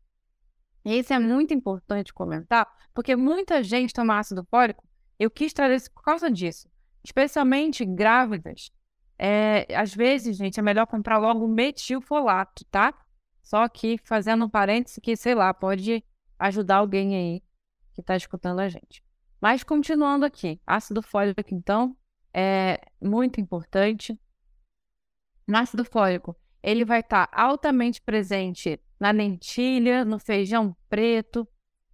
E isso é muito importante comentar, porque muita gente toma ácido fólico. Eu quis trazer isso por causa disso. Especialmente grávidas. É, às vezes, gente, é melhor comprar logo metilfolato, tá? Só que fazendo um parênteses que, sei lá, pode ajudar alguém aí que está escutando a gente. Mas continuando aqui, ácido fólico, então, é muito importante. No ácido fólico, ele vai estar tá altamente presente na lentilha, no feijão preto,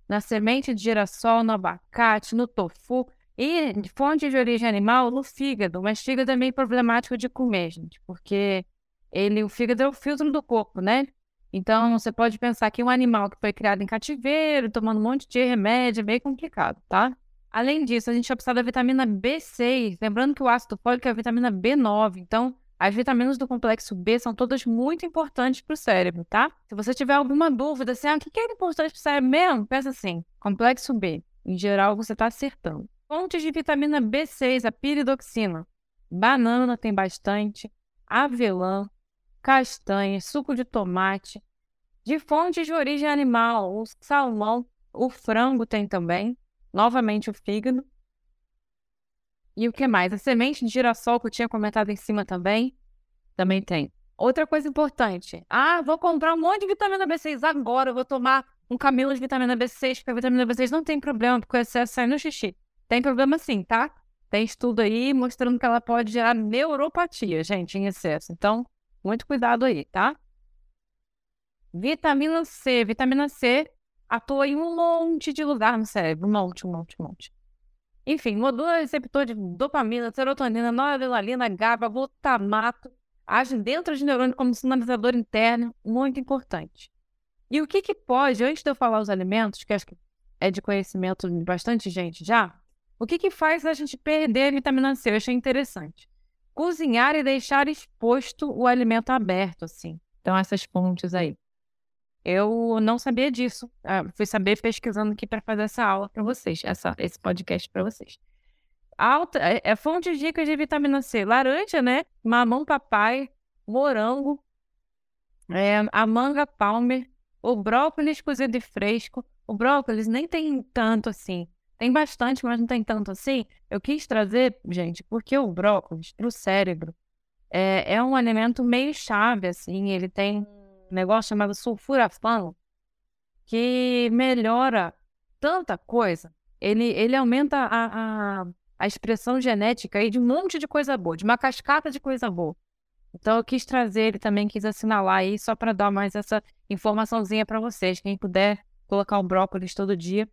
na semente de girassol, no abacate, no tofu e fonte de origem animal no fígado. Mas fígado é meio problemático de comer, gente, porque ele, o fígado é o filtro do corpo, né? Então, você pode pensar que um animal que foi criado em cativeiro, tomando um monte de remédio, é meio complicado, tá? Além disso, a gente vai precisar da vitamina B6. Lembrando que o ácido fólico é a vitamina B9. Então, as vitaminas do complexo B são todas muito importantes para o cérebro, tá? Se você tiver alguma dúvida, assim, ah, o que é importante para o cérebro mesmo? Pensa assim, complexo B. Em geral, você está acertando. Fontes de vitamina B6, a piridoxina. Banana tem bastante, avelã, castanha, suco de tomate. De fontes de origem animal, o salmão, o frango tem também. Novamente o fígado. E o que mais? A semente de girassol que eu tinha comentado em cima também. Também tem. Outra coisa importante. Ah, vou comprar um monte de vitamina B6 agora. Vou tomar um camelo de vitamina B6, porque a vitamina B6 não tem problema, porque o excesso sai no xixi. Tem problema sim, tá? Tem estudo aí mostrando que ela pode gerar neuropatia, gente, em excesso. Então, muito cuidado aí, tá? Vitamina C. Vitamina C atua em um monte de lugar no cérebro. Um monte, um monte, um monte. Enfim, modula receptor de dopamina, serotonina, noradrenalina, GABA, glutamato. Age dentro de neurônio como sinalizador interno. Muito importante. E o que que pode, antes de eu falar os alimentos, que acho que é de conhecimento de bastante gente já, o que que faz a gente perder a vitamina C? Eu achei interessante cozinhar e deixar exposto o alimento aberto, assim. Então, essas fontes aí. Eu não sabia disso. Uh, fui saber pesquisando aqui para fazer essa aula para vocês, essa, esse podcast para vocês. Alta, é, é fontes ricas de vitamina C. Laranja, né? Mamão papai, morango, é, a manga palmer, o brócolis cozido e fresco. O brócolis nem tem tanto assim. Tem bastante, mas não tem tanto assim. Eu quis trazer, gente, porque o brócolis, para o cérebro, é, é um alimento meio chave, assim. Ele tem um negócio chamado sulfurafano, que melhora tanta coisa. Ele, ele aumenta a, a, a expressão genética aí de um monte de coisa boa, de uma cascata de coisa boa. Então eu quis trazer, ele também quis assinalar aí, só para dar mais essa informaçãozinha para vocês. Quem puder colocar o brócolis todo dia,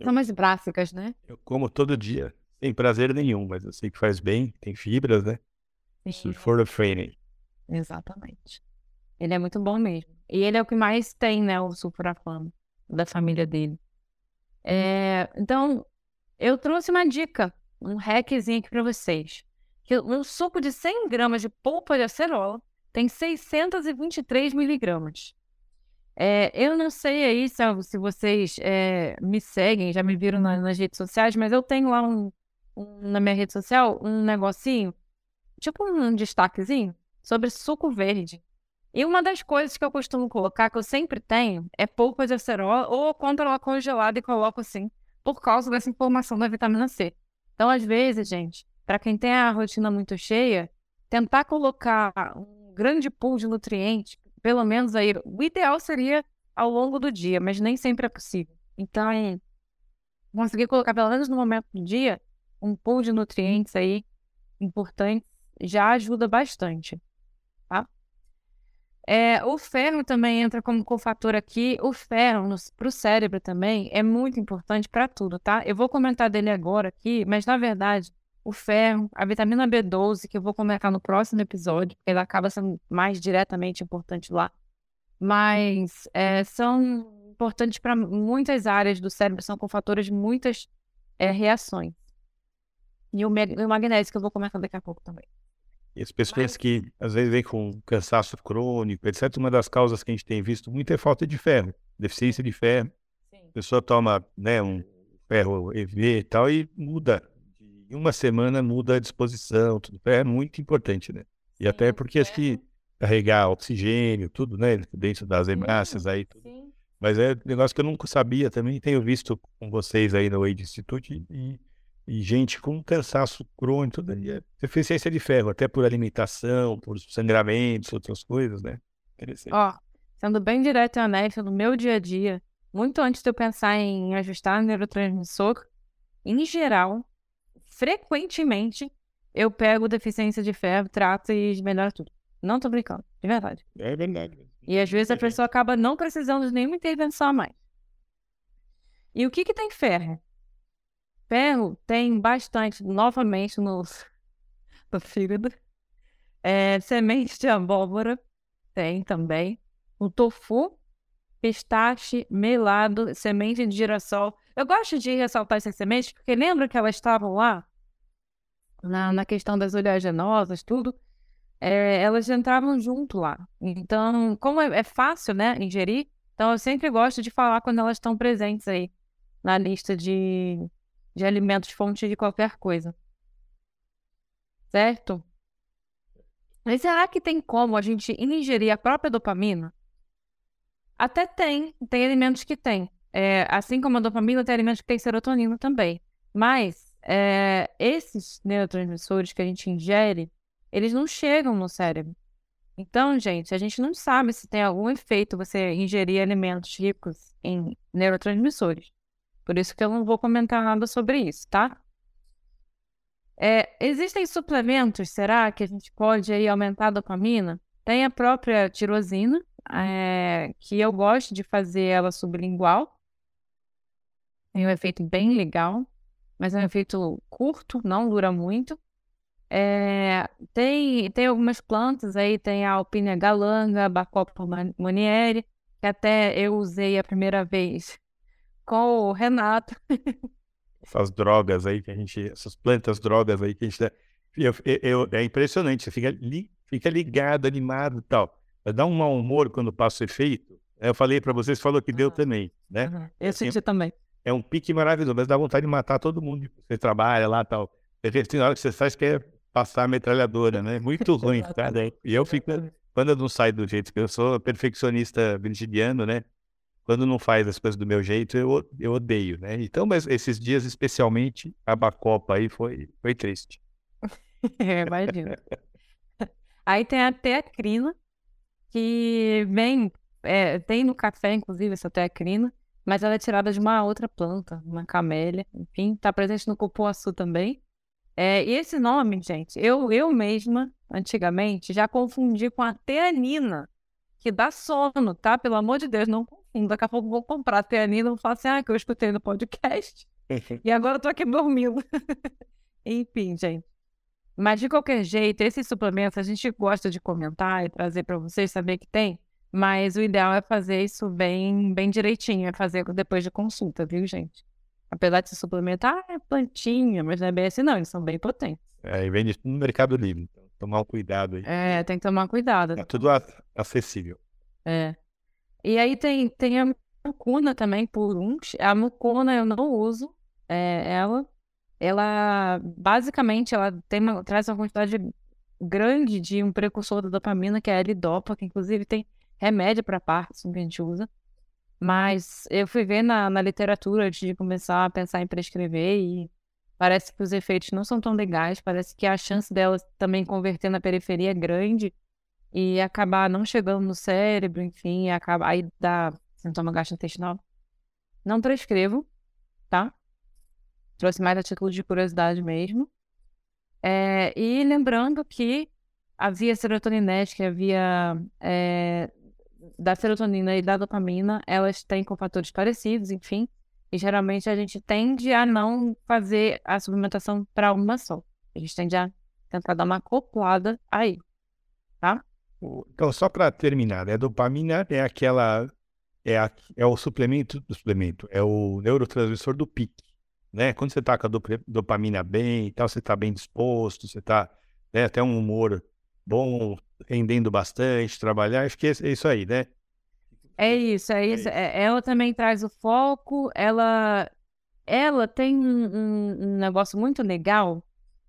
são mais básicas, né? Eu como todo dia, sem prazer nenhum, mas eu sei que faz bem, tem fibras, né? Se for a training. Exatamente. Ele é muito bom mesmo. E ele é o que mais tem, né? O sulforafano da família dele. É, então, eu trouxe uma dica, um hackzinho aqui para vocês. Que um suco de 100 gramas de polpa de acerola tem 623 miligramas. É, eu não sei aí se, se vocês é, me seguem, já me viram na, nas redes sociais, mas eu tenho lá um, um, na minha rede social um negocinho, tipo um destaquezinho, sobre suco verde. E uma das coisas que eu costumo colocar, que eu sempre tenho, é polpa de acerola, ou eu compro ela congelada e coloco assim, por causa dessa informação da vitamina C. Então, às vezes, gente, para quem tem a rotina muito cheia, tentar colocar um grande pool de nutrientes pelo menos aí, o ideal seria ao longo do dia, mas nem sempre é possível. Então, conseguir colocar pelo menos no momento do dia um pool de nutrientes aí importantes já ajuda bastante, tá? É, o ferro também entra como cofator aqui. O ferro para o cérebro também é muito importante para tudo, tá? Eu vou comentar dele agora aqui, mas na verdade o ferro, a vitamina B12, que eu vou comentar no próximo episódio, porque ela acaba sendo mais diretamente importante lá. Mas é, são importantes para muitas áreas do cérebro, são cofatores de muitas é, reações. E o, o, magnésio, que eu vou comentar daqui a pouco também. E as pessoas Mas... que às vezes vêm com cansaço crônico, etc., uma das causas que a gente tem visto muito é falta de ferro, deficiência de ferro. Sim. A pessoa toma né, um ferro EV e tal e muda em uma semana muda a disposição, tudo. É muito importante, né? E até porque acho que carregar oxigênio, tudo, né? Dentro das hemácias aí, tudo. Sim. Mas é um negócio que eu nunca sabia também. Tenho visto com vocês aí no Wade Institute e, e gente com cansaço crônico, tudo, e é deficiência de ferro, até por alimentação, por sangramentos, outras coisas, né? Interessante. Ó, sendo bem direto e honesto, no meu dia a dia, muito antes de eu pensar em ajustar o neurotransmissor, em geral, frequentemente, eu pego deficiência de ferro, trato e melhora tudo. Não tô brincando, de verdade. É verdade. E às vezes a pessoa acaba não precisando de nenhuma intervenção a mais. E o que que tem ferro? Ferro tem bastante, novamente, no, no fígado. É, semente de abóbora tem também. O tofu, pistache, melado, semente de girassol. Eu gosto de ressaltar essas sementes porque lembra que elas estavam lá na, na questão das oleaginosas, tudo. É, elas entravam junto lá. Então, como é, é, fácil, né, ingerir, então eu sempre gosto de falar quando elas estão presentes aí na lista de, de alimentos fonte de qualquer coisa. Certo? Mas será que tem como a gente ingerir a própria dopamina? Até tem, tem alimentos que tem. É, assim como a dopamina, tem alimentos que tem serotonina também. Mas é, esses neurotransmissores que a gente ingere, eles não chegam no cérebro. Então, gente, a gente não sabe se tem algum efeito você ingerir alimentos ricos em neurotransmissores. Por isso que eu não vou comentar nada sobre isso, tá? É, existem suplementos, será, que a gente pode aí aumentar a dopamina? Tem a própria tirosina, é, que eu gosto de fazer ela sublingual. Tem um efeito bem legal, mas é um efeito curto, não dura muito. É, tem, tem algumas plantas aí, tem a alpina galanga, bacopa manieri, que até eu usei a primeira vez com o Renato. essas drogas aí que a gente, essas plantas drogas aí que a gente dá. Eu, eu, é impressionante, você fica, li, fica ligado, animado e tal. Dá um mau humor quando passa o efeito. Eu falei para vocês, falou que deu também, né? Uhum. Eu assim, senti também. É um pique maravilhoso, mas dá vontade de matar todo mundo você trabalha lá e tal. Tem hora que você faz que é passar a metralhadora, né? Muito ruim, tá? E eu fico, quando eu não saio do jeito que eu sou, perfeccionista virginiano, né? quando não faz as coisas do meu jeito, eu, eu odeio, né? Então, mas esses dias, especialmente, a Bacopa aí foi, foi triste. Imagina. aí tem a teacrina, que vem, é, tem no café, inclusive, essa teacrina, mas ela é tirada de uma outra planta, uma camélia, enfim, tá presente no cupuaçu também. É, e esse nome, gente, eu, eu mesma, antigamente, já confundi com a teanina, que dá sono, tá? Pelo amor de Deus, não Daqui a pouco vou comprar teanina e vou falar assim, ah, que eu escutei no podcast. e agora eu tô aqui dormindo. Enfim, gente. Mas de qualquer jeito, esses suplementos a gente gosta de comentar e trazer para vocês saber que tem. Mas o ideal é fazer isso bem, bem direitinho, é fazer depois de consulta, viu, gente? Apesar de se suplementar, ah, é plantinha, mas não é bem assim, não, eles são bem potentes. É, e vende no Mercado Livre, então tomar um cuidado aí. É, tem que tomar cuidado. É tudo acessível. É. E aí tem, tem a mucuna também, por uns. A mucuna eu não uso é, ela. Ela, basicamente, ela tem uma, traz uma quantidade grande de um precursor da dopamina, que é a L-Dopa, que inclusive tem remédio para Parkinson que a gente usa. Mas eu fui ver na, na literatura antes de começar a pensar em prescrever e parece que os efeitos não são tão legais, parece que a chance dela também converter na periferia é grande e acabar não chegando no cérebro, enfim, acaba, aí dá sintoma gastrointestinal. Não prescrevo, tá? Trouxe mais a título de curiosidade mesmo. É, e lembrando que havia serotoninética, havia é, da serotonina e da dopamina, elas têm com fatores parecidos, enfim. E geralmente a gente tende a não fazer a suplementação para uma só. A gente tende a tentar dar uma acoplada aí, tá? Então, só para terminar, né? Dopamina é aquela. É, a, é o suplemento do suplemento, é o neurotransmissor do pique. Né? Quando você está com a dopamina bem e tal, você está bem disposto, você está né, até um humor bom, rendendo bastante, trabalhar, acho que é, isso aí, né? É isso, é, é isso. É, ela também traz o foco, ela ela tem um, um, um negócio muito legal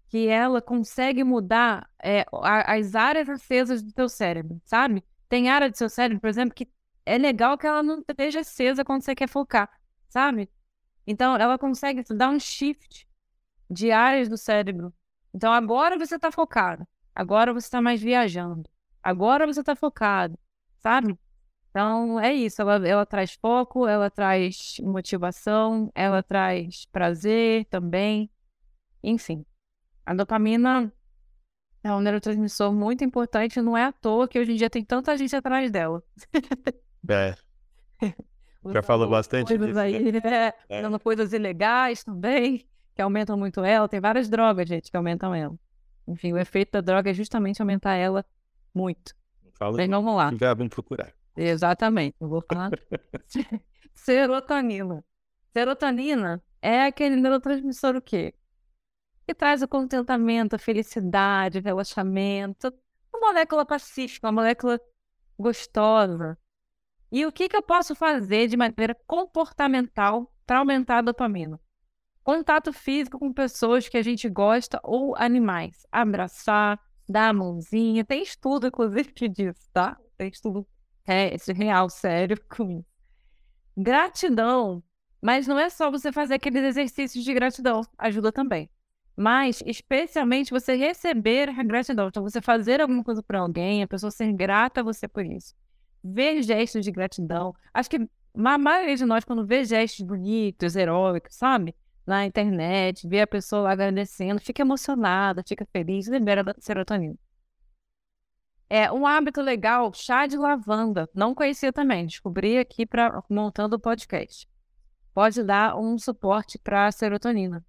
que ela consegue mudar é, as áreas acesas do teu cérebro, sabe? Tem área do seu cérebro, por exemplo, que é legal que ela não esteja acesa quando você quer focar, sabe? Então, ela consegue dar um shift de áreas do cérebro. Então, agora você está focado. Agora você está mais viajando. Agora você está focado, sabe? Então, é isso. Ela, ela traz foco, ela traz motivação, ela traz prazer também. Enfim, a dopamina é um neurotransmissor muito importante. Não é à toa que hoje em dia tem tanta gente atrás dela. É. Já falou bastante disso, aí, né? é, usando coisas ilegais também, que aumentam muito ela. Tem várias drogas, gente, que aumentam ela. Enfim, o efeito da droga é justamente aumentar ela muito. Fala, Mas vamos lá. já vamos procurar. Exatamente. Eu vou falar. Serotonina. Serotonina é aquele neurotransmissor o quê? Que traz o contentamento, a felicidade, o relaxamento. Uma molécula pacífica, uma molécula gostosa. E o que, que eu posso fazer de maneira comportamental para aumentar a dopamina? Contato físico com pessoas que a gente gosta ou animais. Abraçar, dar a mãozinha. Tem estudo, inclusive, disso, tá? Tem estudo é, esse real, sério com. Gratidão. Mas não é só você fazer aqueles exercícios de gratidão, ajuda também. Mas, especialmente, você receber a gratidão. Então, você fazer alguma coisa para alguém, a pessoa ser grata a você por isso. Ver gestos de gratidão. Acho que a maioria de nós, quando vê gestos bonitos, heróicos, sabe? Na internet, vê a pessoa agradecendo, fica emocionada, fica feliz, libera serotonina. É um hábito legal, chá de lavanda. Não conhecia também, descobri aqui para montando o podcast. Pode dar um suporte para a serotonina.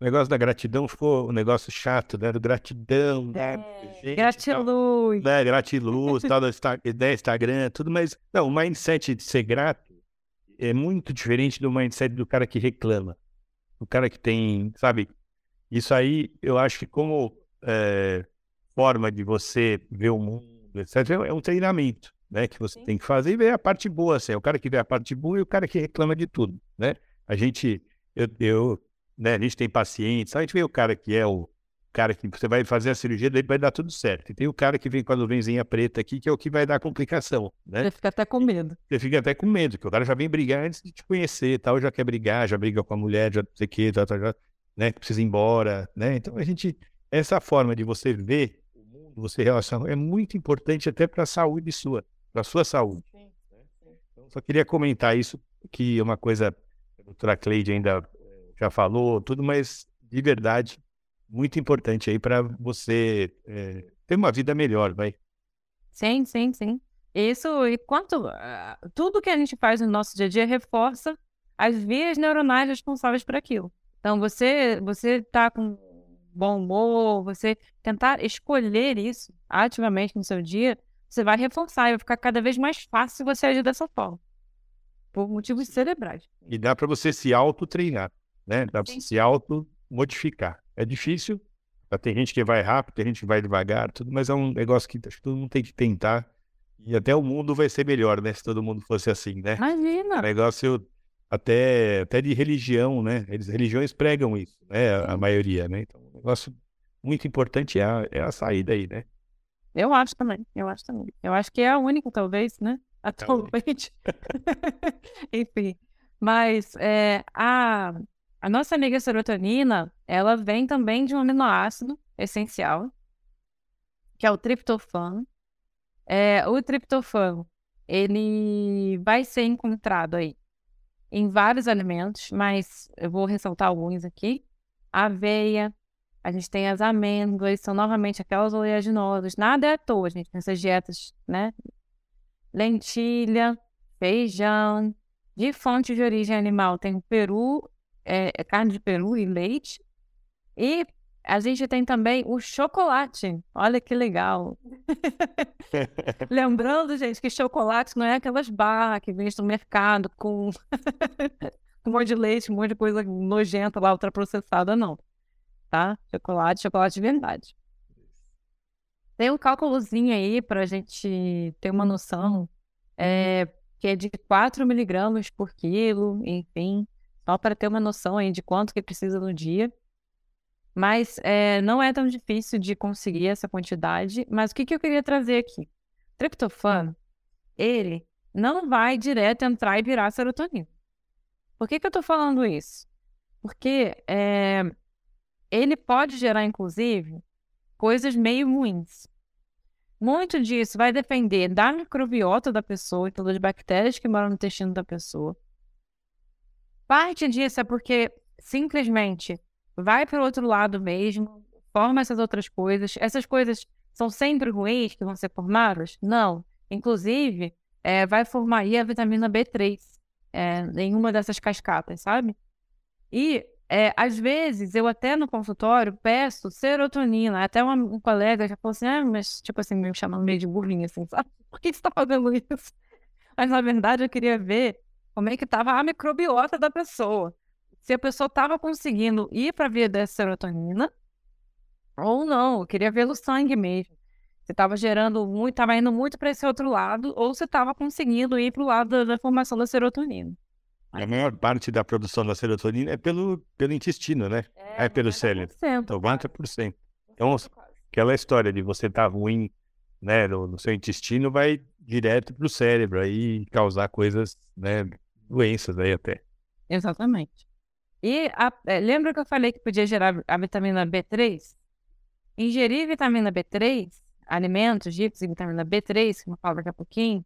O negócio da gratidão ficou um negócio chato, né? Do gratidão, né? É, gratiluz. Né? Gratiluz, tal, da Instagram, tudo, mas não, o mindset de ser grato é muito diferente do mindset do cara que reclama. O cara que tem, sabe? Isso aí, eu acho que como é, forma de você ver o mundo, etc., é um treinamento, né? Que você Sim. tem que fazer e ver a parte boa, assim. É o cara que vê a parte boa e o cara que reclama de tudo, né? A gente, eu, eu né? A gente tem pacientes, a gente vê o cara que é o cara que você vai fazer a cirurgia, daí vai dar tudo certo. E tem o cara que vem com a nuvenzinha preta aqui, que é o que vai dar complicação, né? Você fica até com medo. Você fica até com medo, que o cara já vem brigar antes de te conhecer, tal, já quer brigar, já briga com a mulher, já não sei o que, já, já, né? Precisa ir embora, né? Então a gente, essa forma de você ver o mundo, você relacionar, é muito importante até para a saúde sua, para a sua saúde. Sim, sim. Então, só queria comentar isso, que é uma coisa, a doutora Cleide ainda já falou, tudo, mas de verdade, muito importante aí para você é, ter uma vida melhor, vai. Sim, sim, sim. Isso, e quanto. Uh, tudo que a gente faz no nosso dia a dia reforça as vias neuronais responsáveis por aquilo. Então, você você está com bom humor, você tentar escolher isso ativamente no seu dia, você vai reforçar e vai ficar cada vez mais fácil você agir dessa forma. Por motivos cerebrais. E dá para você se auto-treinar né? Dá para se auto-modificar. É difícil, tem gente que vai rápido, tem gente que vai devagar, tudo, mas é um negócio que acho que todo mundo tem que tentar. E até o mundo vai ser melhor, né? Se todo mundo fosse assim, né? Imagina! O negócio até, até de religião, né? Eles, religiões pregam isso, né? A, a maioria, né? Então, um negócio muito importante é a, é a saída aí, né? Eu acho também, eu acho também. Eu acho que é a única, talvez, né? É Atualmente. Enfim. Mas é, a, a nossa amiga serotonina, ela vem também de um aminoácido essencial, que é o triptofano. É, o triptofano, ele vai ser encontrado aí em vários alimentos, mas eu vou ressaltar alguns aqui. Aveia, a gente tem as amêndoas, são novamente aquelas oleaginosas. Nada é à toa, gente, nessas dietas, né? Lentilha, feijão. De fonte de origem animal tem o peru é, é, carne de peru e leite. E a gente tem também o chocolate. Olha que legal. Lembrando, gente, que chocolate não é aquelas barras que vem no mercado com um monte de leite, um monte de coisa nojenta lá, ultraprocessada, não. Tá? Chocolate, chocolate de verdade. Tem um cálculozinho aí para a gente ter uma noção, é, que é de 4 miligramas por quilo, enfim. Só para ter uma noção aí de quanto que precisa no dia. Mas é, não é tão difícil de conseguir essa quantidade. Mas o que, que eu queria trazer aqui? Triptofano, ele não vai direto entrar e virar serotonina. Por que, que eu estou falando isso? Porque é, ele pode gerar, inclusive, coisas meio ruins. Muito disso vai depender da microbiota da pessoa, então das bactérias que moram no intestino da pessoa. Parte disso é porque simplesmente vai para o outro lado mesmo, forma essas outras coisas. Essas coisas são sempre ruins que vão ser formadas? Não. Inclusive, é, vai formar aí a vitamina B3 é, em uma dessas cascatas, sabe? E é, às vezes, eu até no consultório peço serotonina. Até uma, um colega já falou assim, ah, mas, tipo assim, me chamando meio de burrinha, assim, sabe? Por que você tá fazendo isso? Mas, na verdade, eu queria ver como é que estava a microbiota da pessoa. Se a pessoa estava conseguindo ir para a via da serotonina ou não. Eu queria ver no sangue mesmo. Se estava gerando muito, estava indo muito para esse outro lado, ou se estava conseguindo ir para o lado da, da formação da serotonina. A maior parte da produção da serotonina é pelo, pelo intestino, né? É, é pelo cérebro. Então, 90%. Então, aquela história de você estar tá ruim né, no, no, seu intestino vai direto para o cérebro aí causar coisas, né, doenças aí até. Exatamente. E a, é, lembra que eu falei que podia gerar a vitamina B3? Ingerir vitamina B3, alimentos ricos em vitamina B3, que eu falar daqui a pouquinho,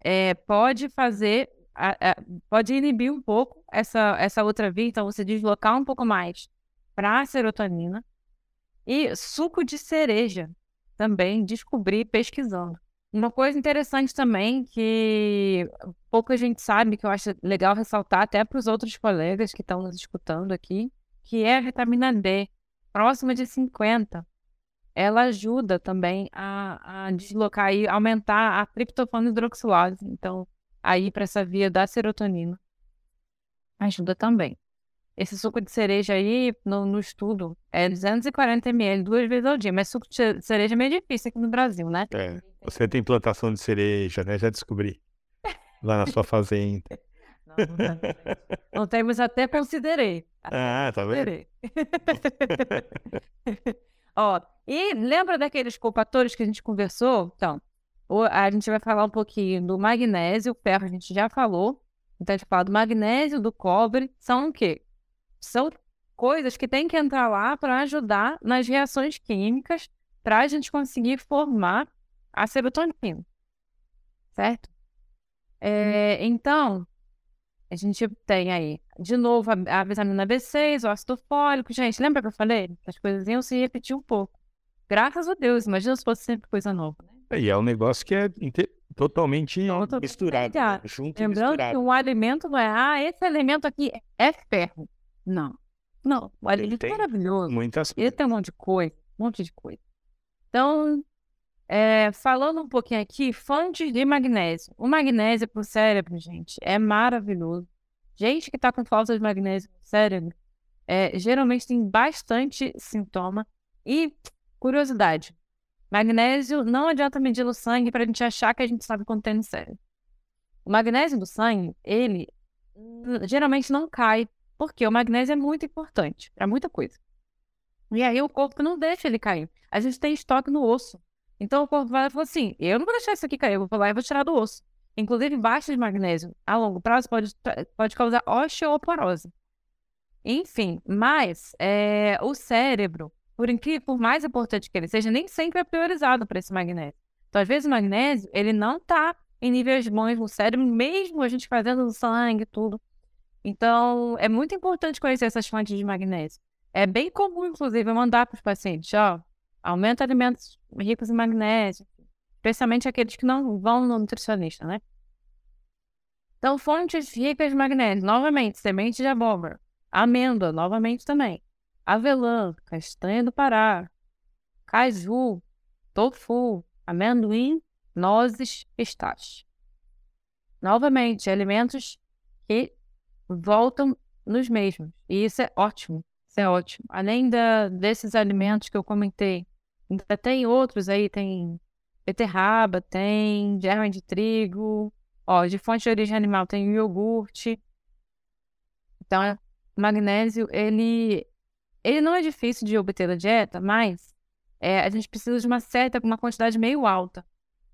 é, pode fazer a, a, pode inibir um pouco essa, essa outra via, então você deslocar um pouco mais para a serotonina. E suco de cereja também descobri pesquisando. Uma coisa interessante também que pouca gente sabe, que eu acho legal ressaltar até para os outros colegas que estão nos escutando aqui, que é a vitamina D, próxima de 50. Ela ajuda também a, a deslocar e aumentar a triptofano hidroxilase. Então, aí para essa via da serotonina. Ajuda também. Esse suco de cereja aí, no, no estudo, é 240 ml duas vezes ao dia. Mas suco de cereja é meio difícil aqui no Brasil, né? É. Você tem plantação de cereja, né? Já descobri. Lá na sua fazenda. Não, não, não temos, até considerei. Até ah, tá vendo? Ó, e lembra daqueles culpatores que a gente conversou? Então, a gente vai falar um pouquinho do magnésio, o ferro a gente já falou. Então, a gente fala do magnésio, do cobre. São o quê? São coisas que tem que entrar lá para ajudar nas reações químicas para a gente conseguir formar a serotonina. Certo? É. Então, a gente tem aí, de novo, a, a, vitamina B6, o ácido fólico. Gente, lembra que eu falei? As coisas iam se repetir um pouco. Graças a Deus, imagina se fosse sempre coisa nova. Né? E é um negócio que é totalmente misturado. Né? Junto Lembrando misturado. que um alimento não é, ah, esse alimento aqui é ferro. Não. Não, o alimento é maravilhoso. Muitas Ele tem um monte de coisa, um monte de coisa. Então, é, falando um pouquinho aqui, fontes de magnésio. O magnésio para o cérebro, gente, é maravilhoso. Gente que está com falta de magnésio no cérebro, é, geralmente tem bastante sintoma. E, curiosidade, Magnésio não adianta medir no sangue para a gente achar que a gente sabe quanto tem no cérebro. O magnésio do sangue, ele geralmente não cai, porque o magnésio é muito importante para muita coisa. E aí o corpo não deixa ele cair. A gente tem estoque no osso. Então o corpo vai falar assim: eu não vou deixar isso aqui cair, eu vou lá e vou tirar do osso. Inclusive, baixa de magnésio a longo prazo pode, pode causar osteoporose. Enfim, mas é, o cérebro por incrível, por mais importante que ele seja, nem sempre é priorizado para esse magnésio. Então, às vezes, o magnésio, ele não está em níveis bons no cérebro, mesmo a gente fazendo sangue tudo. Então, é muito importante conhecer essas fontes de magnésio. É bem comum, inclusive, eu mandar para os pacientes, ó, aumenta alimentos ricos em magnésio, especialmente aqueles que não vão no nutricionista, né? Então, fontes ricas de magnésio, novamente, semente de abóbora, amêndoa, novamente também avelã, castanha do Pará, caju, tofu, amendoim, nozes, pistache. Novamente, alimentos que voltam nos mesmos. E isso é ótimo. Isso é ótimo. Além da, desses alimentos que eu comentei, ainda tem outros aí, tem beterraba, tem germe de trigo, ó, de fonte de origem animal tem iogurte. Então, magnésio, ele, ele não é difícil de obter da dieta, mas é, a gente precisa de uma certa, uma quantidade meio alta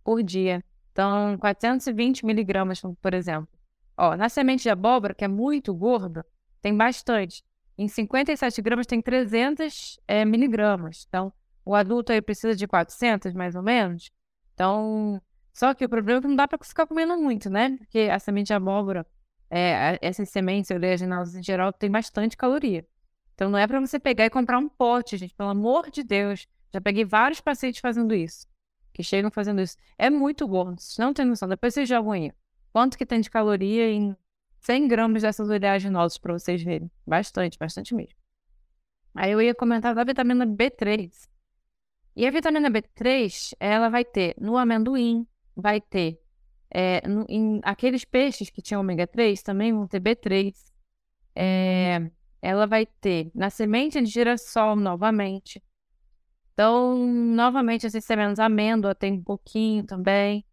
por dia. Então, 420 miligramas, por exemplo. Ó, na semente de abóbora, que é muito gorda, tem bastante. Em 57 gramas tem 300 é, miligramas. Então, o adulto aí precisa de 400, mais ou menos. Então, só que o problema é que não dá para ficar comendo muito, né? Porque a semente de abóbora, é, essas sementes oleaginosas em geral, tem bastante caloria. Então, não é para você pegar e comprar um pote, gente. Pelo amor de Deus. Já peguei vários pacientes fazendo isso. Que chegam fazendo isso. É muito gordo. Vocês não tem noção. Depois vocês jogam aí. Quanto que tem de caloria em 100 gramas dessas oleaginosas para vocês verem. Bastante, bastante mesmo. Aí eu ia comentar da vitamina B3. E a vitamina B3, ela vai ter no amendoim, vai ter é, no, em aqueles peixes que tinham ômega 3 também vão ter B3. É, ela vai ter na semente de girassol novamente. Então, novamente, esses sementes amêndoa tem um pouquinho também.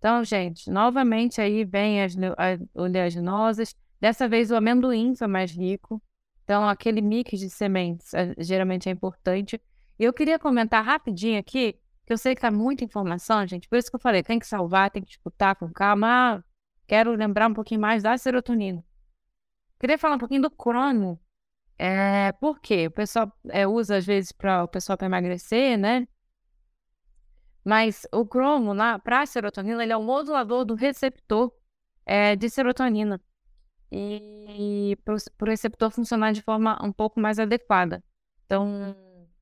Então, gente, novamente aí vem as, as oleaginosas. Dessa vez o amendoim foi mais rico. Então, aquele mix de sementes é, geralmente é importante. E eu queria comentar rapidinho aqui, que eu sei que tá muita informação, gente. Por isso que eu falei, tem que salvar, tem que escutar com calma. Ah, quero lembrar um pouquinho mais da serotonina. Queria falar um pouquinho do crono. É, por quê? O pessoal é, usa às vezes para o pessoal para emagrecer, né? Mas o cromo, para a serotonina, ele é o modulador do receptor é, de serotonina. E para o receptor funcionar de forma um pouco mais adequada. Então,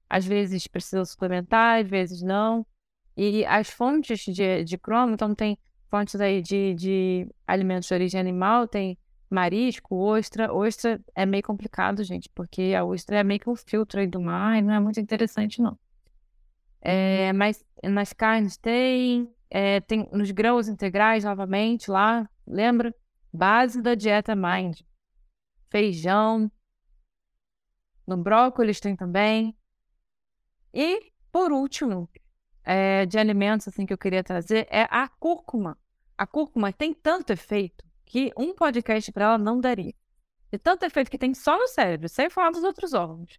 às vezes precisa suplementar, às vezes não. E as fontes de, de cromo, então tem fontes aí de, de alimentos de origem animal, tem marisco, ostra. Ostra é meio complicado, gente, porque a ostra é meio que um filtro aí do mar e não é muito interessante, não. É, mas nas carnes tem, é, tem nos grãos integrais novamente lá, lembra? Base da dieta Mind. Feijão. No brócolis tem também. E, por último, é, de alimentos assim que eu queria trazer é a cúrcuma. A cúrcuma tem tanto efeito que um podcast para ela não daria. E tanto efeito que tem só no cérebro, sem falar dos outros órgãos.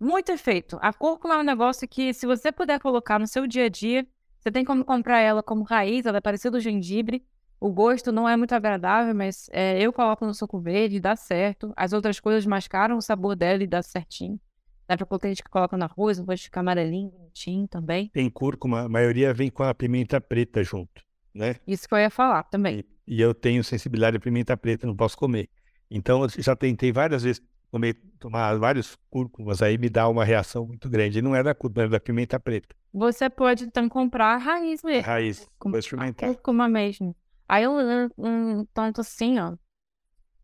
Muito efeito. A cúrcuma é um negócio que, se você puder colocar no seu dia a dia, você tem como comprar ela como raiz, ela é parecida do gengibre. O gosto não é muito agradável, mas é, eu coloco no suco verde dá certo. As outras coisas mascaram o sabor dela e dá certinho. Dá pra colocar gente que coloca no arroz, o gosto fica amarelinho, bonitinho também. Tem cúrcuma, a maioria vem com a pimenta preta junto, né? Isso que eu ia falar também. E, e eu tenho sensibilidade à pimenta preta, não posso comer. Então, eu já tentei várias vezes comer, tomar vários cúrcumas, aí me dá uma reação muito grande. não é da cúrcuma, é da pimenta preta. Você pode então comprar a raiz mesmo. A raiz, vou experimentar. Cúrcuma mesmo. Aí eu um tanto assim, ó.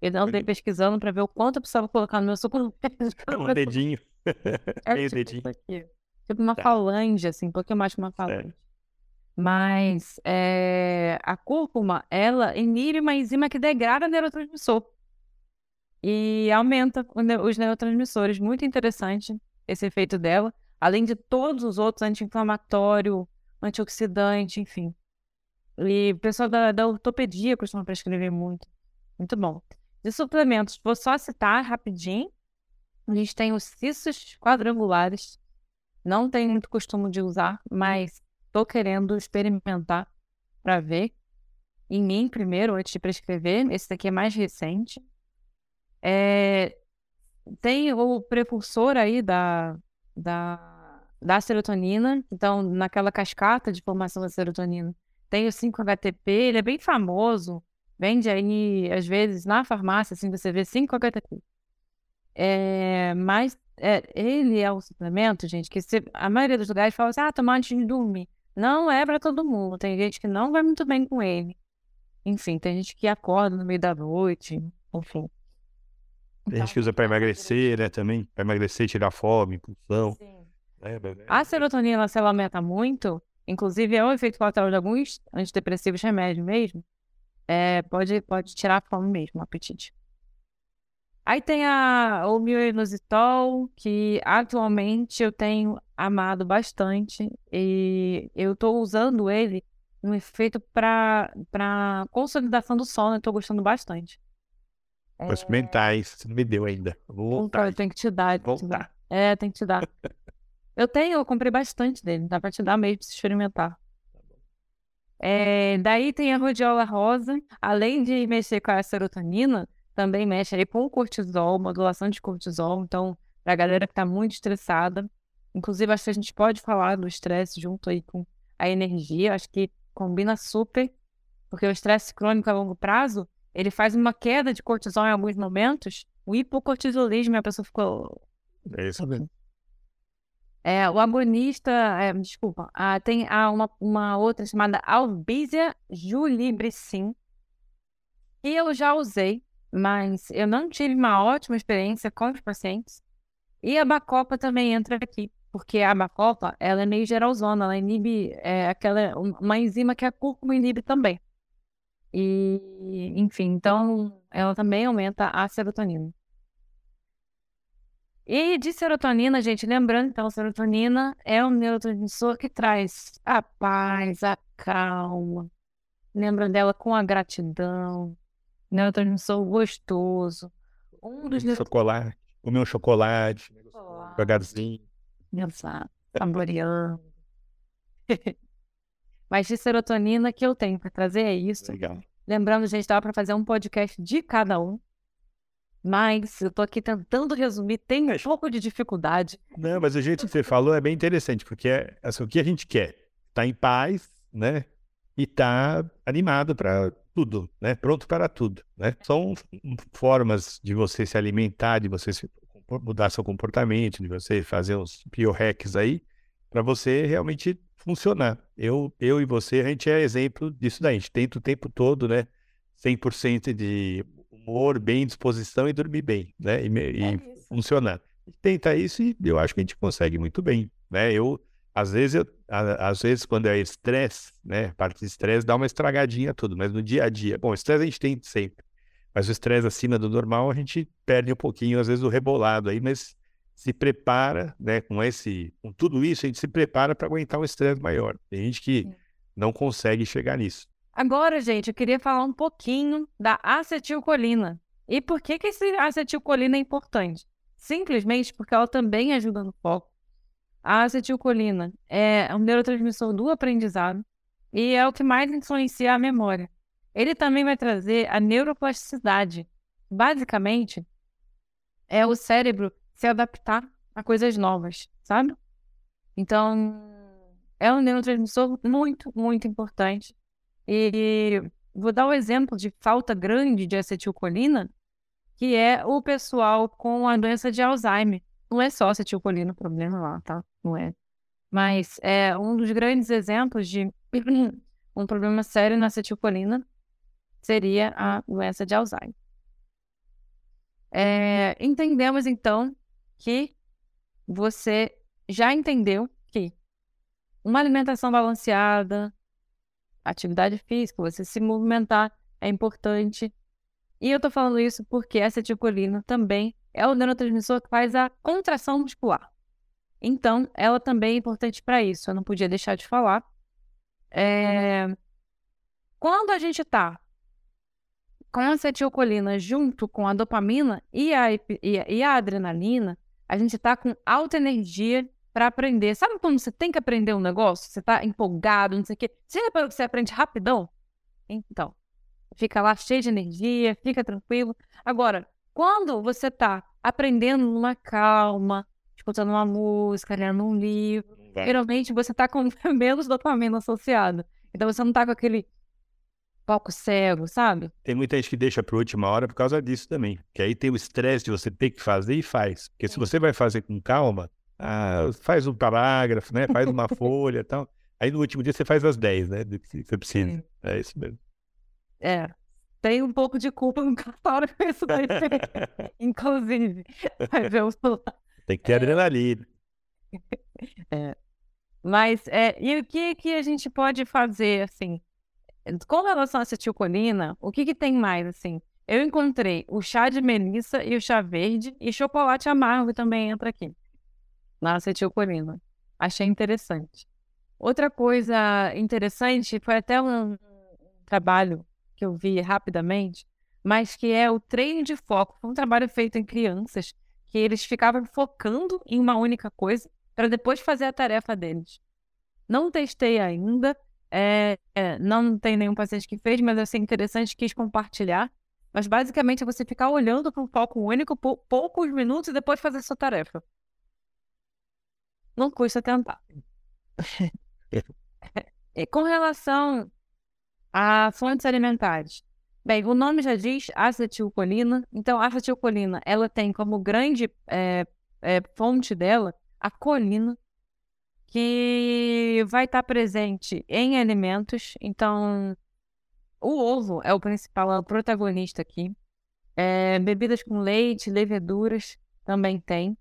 Eu andei pesquisando para ver o quanto eu precisava colocar no meu suco. Um dedinho. É Meio tipo dedinho. Aqui. Tipo uma tá. falange, assim, um pouquinho mais que uma falange. É. Mas é, a cúrcuma, ela inibe uma enzima que degrada neurotransmissor e aumenta os neurotransmissores. Muito interessante esse efeito dela, além de todos os outros anti-inflamatório, antioxidante, enfim. E o pessoal da, da ortopedia costuma prescrever muito. Muito bom. De suplementos, vou só citar rapidinho. A gente tem os cissos quadrangulares. Não tenho muito costume de usar, mas estou querendo experimentar para ver. Em mim primeiro, antes de prescrever. Esse daqui é mais recente. É, tem o precursor aí da, da, da serotonina, então naquela cascata de formação da serotonina tem o 5-HTP, ele é bem famoso, vende aí às vezes na farmácia, assim, você vê 5-HTP. É, mas é, ele é um suplemento, gente, que se, a maioria dos lugares fala assim, ah, tomar antes de dormir. Não é para todo mundo, tem gente que não vai muito bem com ele. Enfim, tem gente que acorda no meio da noite, enfim. Tem gente que usa para emagrecer, né, também. Para emagrecer, tirar fome, impulsão. Sim. É, a serotonina, se ela aumenta muito, inclusive é um efeito colateral de alguns antidepressivos remédios mesmo, é, pode, pode tirar a fome mesmo, o apetite. Aí tem a, o mioinositol, que atualmente eu tenho amado bastante e eu estou usando ele no efeito para consolidação do sono, eu estou gostando bastante. Vou experimentar isso, você não me deu ainda. Vou voltar. Eu tenho que te dar. Vou te dar. voltar. É, tem que te dar. eu tenho, eu comprei bastante dele. Dá pra te dar mesmo pra você experimentar. É, daí tem a rodiola rosa, além de mexer com a serotonina, também mexe aí com o cortisol, modulação de cortisol. Então, pra galera que tá muito estressada, inclusive acho que a gente pode falar do estresse junto aí com a energia, acho que combina super, porque o estresse crônico a longo prazo, ele faz uma queda de cortisol em alguns momentos, o hipocortisolismo, a pessoa ficou... É isso mesmo. É, o agonista, é, desculpa, ah, tem ah, uma, uma outra chamada Albizia julibricin, que eu já usei, mas eu não tive uma ótima experiência com os pacientes. E a bacopa também entra aqui, porque a bacopa, ela é meio geralzona, ela inibe é, aquela, uma enzima que a cúrcuma inibe também. E, enfim, então ela também aumenta a serotonina. E de serotonina, gente, lembrando, então, serotonina é um neurotransmissor que traz a paz, a calma. Lembra dela com a gratidão. Neurotransmissor gostoso. Um dos Chocolate. Comer um chocolate. Devagarzinho. Exato. Saboreando. Mas de serotonina que eu tenho para trazer é isso. Legal. Lembrando, gente, dá para fazer um podcast de cada um. Mas eu tô aqui tentando resumir, tem um pouco de dificuldade. Não, mas o jeito que você falou é bem interessante, porque é assim, o que a gente quer? Tá em paz, né? E tá animado para tudo, né? Pronto para tudo, né? São formas de você se alimentar, de você se, mudar seu comportamento, de você fazer uns biohacks aí, para você realmente funcionar. Eu, eu e você, a gente é exemplo disso daí. A gente tenta o tempo todo, né? 100% de humor, bem disposição e dormir bem, né? E, e é funcionar. Tenta isso e eu acho que a gente consegue muito bem, né? Eu, às vezes, eu, a, às vezes quando é estresse, né? Parte de estresse dá uma estragadinha tudo, mas no dia a dia, bom, estresse a gente tem sempre, mas o estresse acima do normal a gente perde um pouquinho, às vezes, o rebolado aí, mas se prepara, né? Com esse, com tudo isso, a gente se prepara para aguentar um estresse maior. Tem gente que não consegue chegar nisso. Agora, gente, eu queria falar um pouquinho da acetilcolina. E por que, que esse acetilcolina é importante? Simplesmente porque ela também ajuda no foco. A acetilcolina é um neurotransmissor do aprendizado e é o que mais influencia a memória. Ele também vai trazer a neuroplasticidade. Basicamente, é o cérebro se adaptar a coisas novas, sabe? Então, é um neurotransmissor muito, muito importante e vou dar o um exemplo de falta grande de acetilcolina, que é o pessoal com a doença de Alzheimer. Não é só acetilcolina o problema lá, tá? Não é. Mas é um dos grandes exemplos de um problema sério na acetilcolina seria a doença de Alzheimer. É, entendemos então que você já entendeu que uma alimentação balanceada, atividade física, você se movimentar é importante. E eu tô falando isso porque a acetilcolina também é o neurotransmissor que faz a contração muscular. Então, ela também é importante para isso. Eu não podia deixar de falar. É... Quando a gente tá com a acetilcolina junto com a dopamina e a, e a adrenalina, a gente tá com alta energia para aprender. Sabe quando você tem que aprender um negócio? Você tá empolgado, não sei o quê. Você reparou que você aprende rapidão? Então, fica lá cheio de energia, fica tranquilo. Agora, quando você tá aprendendo numa calma, escutando uma música, lendo um livro, geralmente você tá com menos dopamina associado. Então você não tá com aquele foco cego, sabe? Tem muita gente que deixa para última hora por causa disso também. Que aí tem o estresse de você ter que fazer e faz. Porque se você vai fazer com calma, ah, faz um parágrafo, né? Faz uma folha e tal. Aí no último dia você faz as 10, né? Do que você precisa. É isso mesmo. É. Tem um pouco de culpa no cartório com isso daí, inclusive. Mas eu... Tem que ter é... adrenalina. É. Mas, é, e o que, que a gente pode fazer, assim? Com relação à acetilcolina, o que, que tem mais, assim? Eu encontrei o chá de melissa e o chá verde, e chocolate amargo também entra aqui na acetilcolina. Achei interessante. Outra coisa interessante foi até um trabalho que eu vi rapidamente mas que é o treino de foco. Foi um trabalho feito em crianças que eles ficavam focando em uma única coisa para depois fazer a tarefa deles. Não testei ainda, é, é, não tem nenhum paciente que fez, mas assim, interessante, quis compartilhar. Mas basicamente é você ficar olhando para um foco único por poucos minutos e depois fazer sua tarefa. Não custa tentar. e com relação a fontes alimentares, Bem, o nome já diz acetilcolina. Então, a acetilcolina, ela tem como grande é, é, fonte dela a colina, que vai estar presente em alimentos. Então, o ovo é o principal, é o protagonista aqui. É, bebidas com leite, leveduras também tem.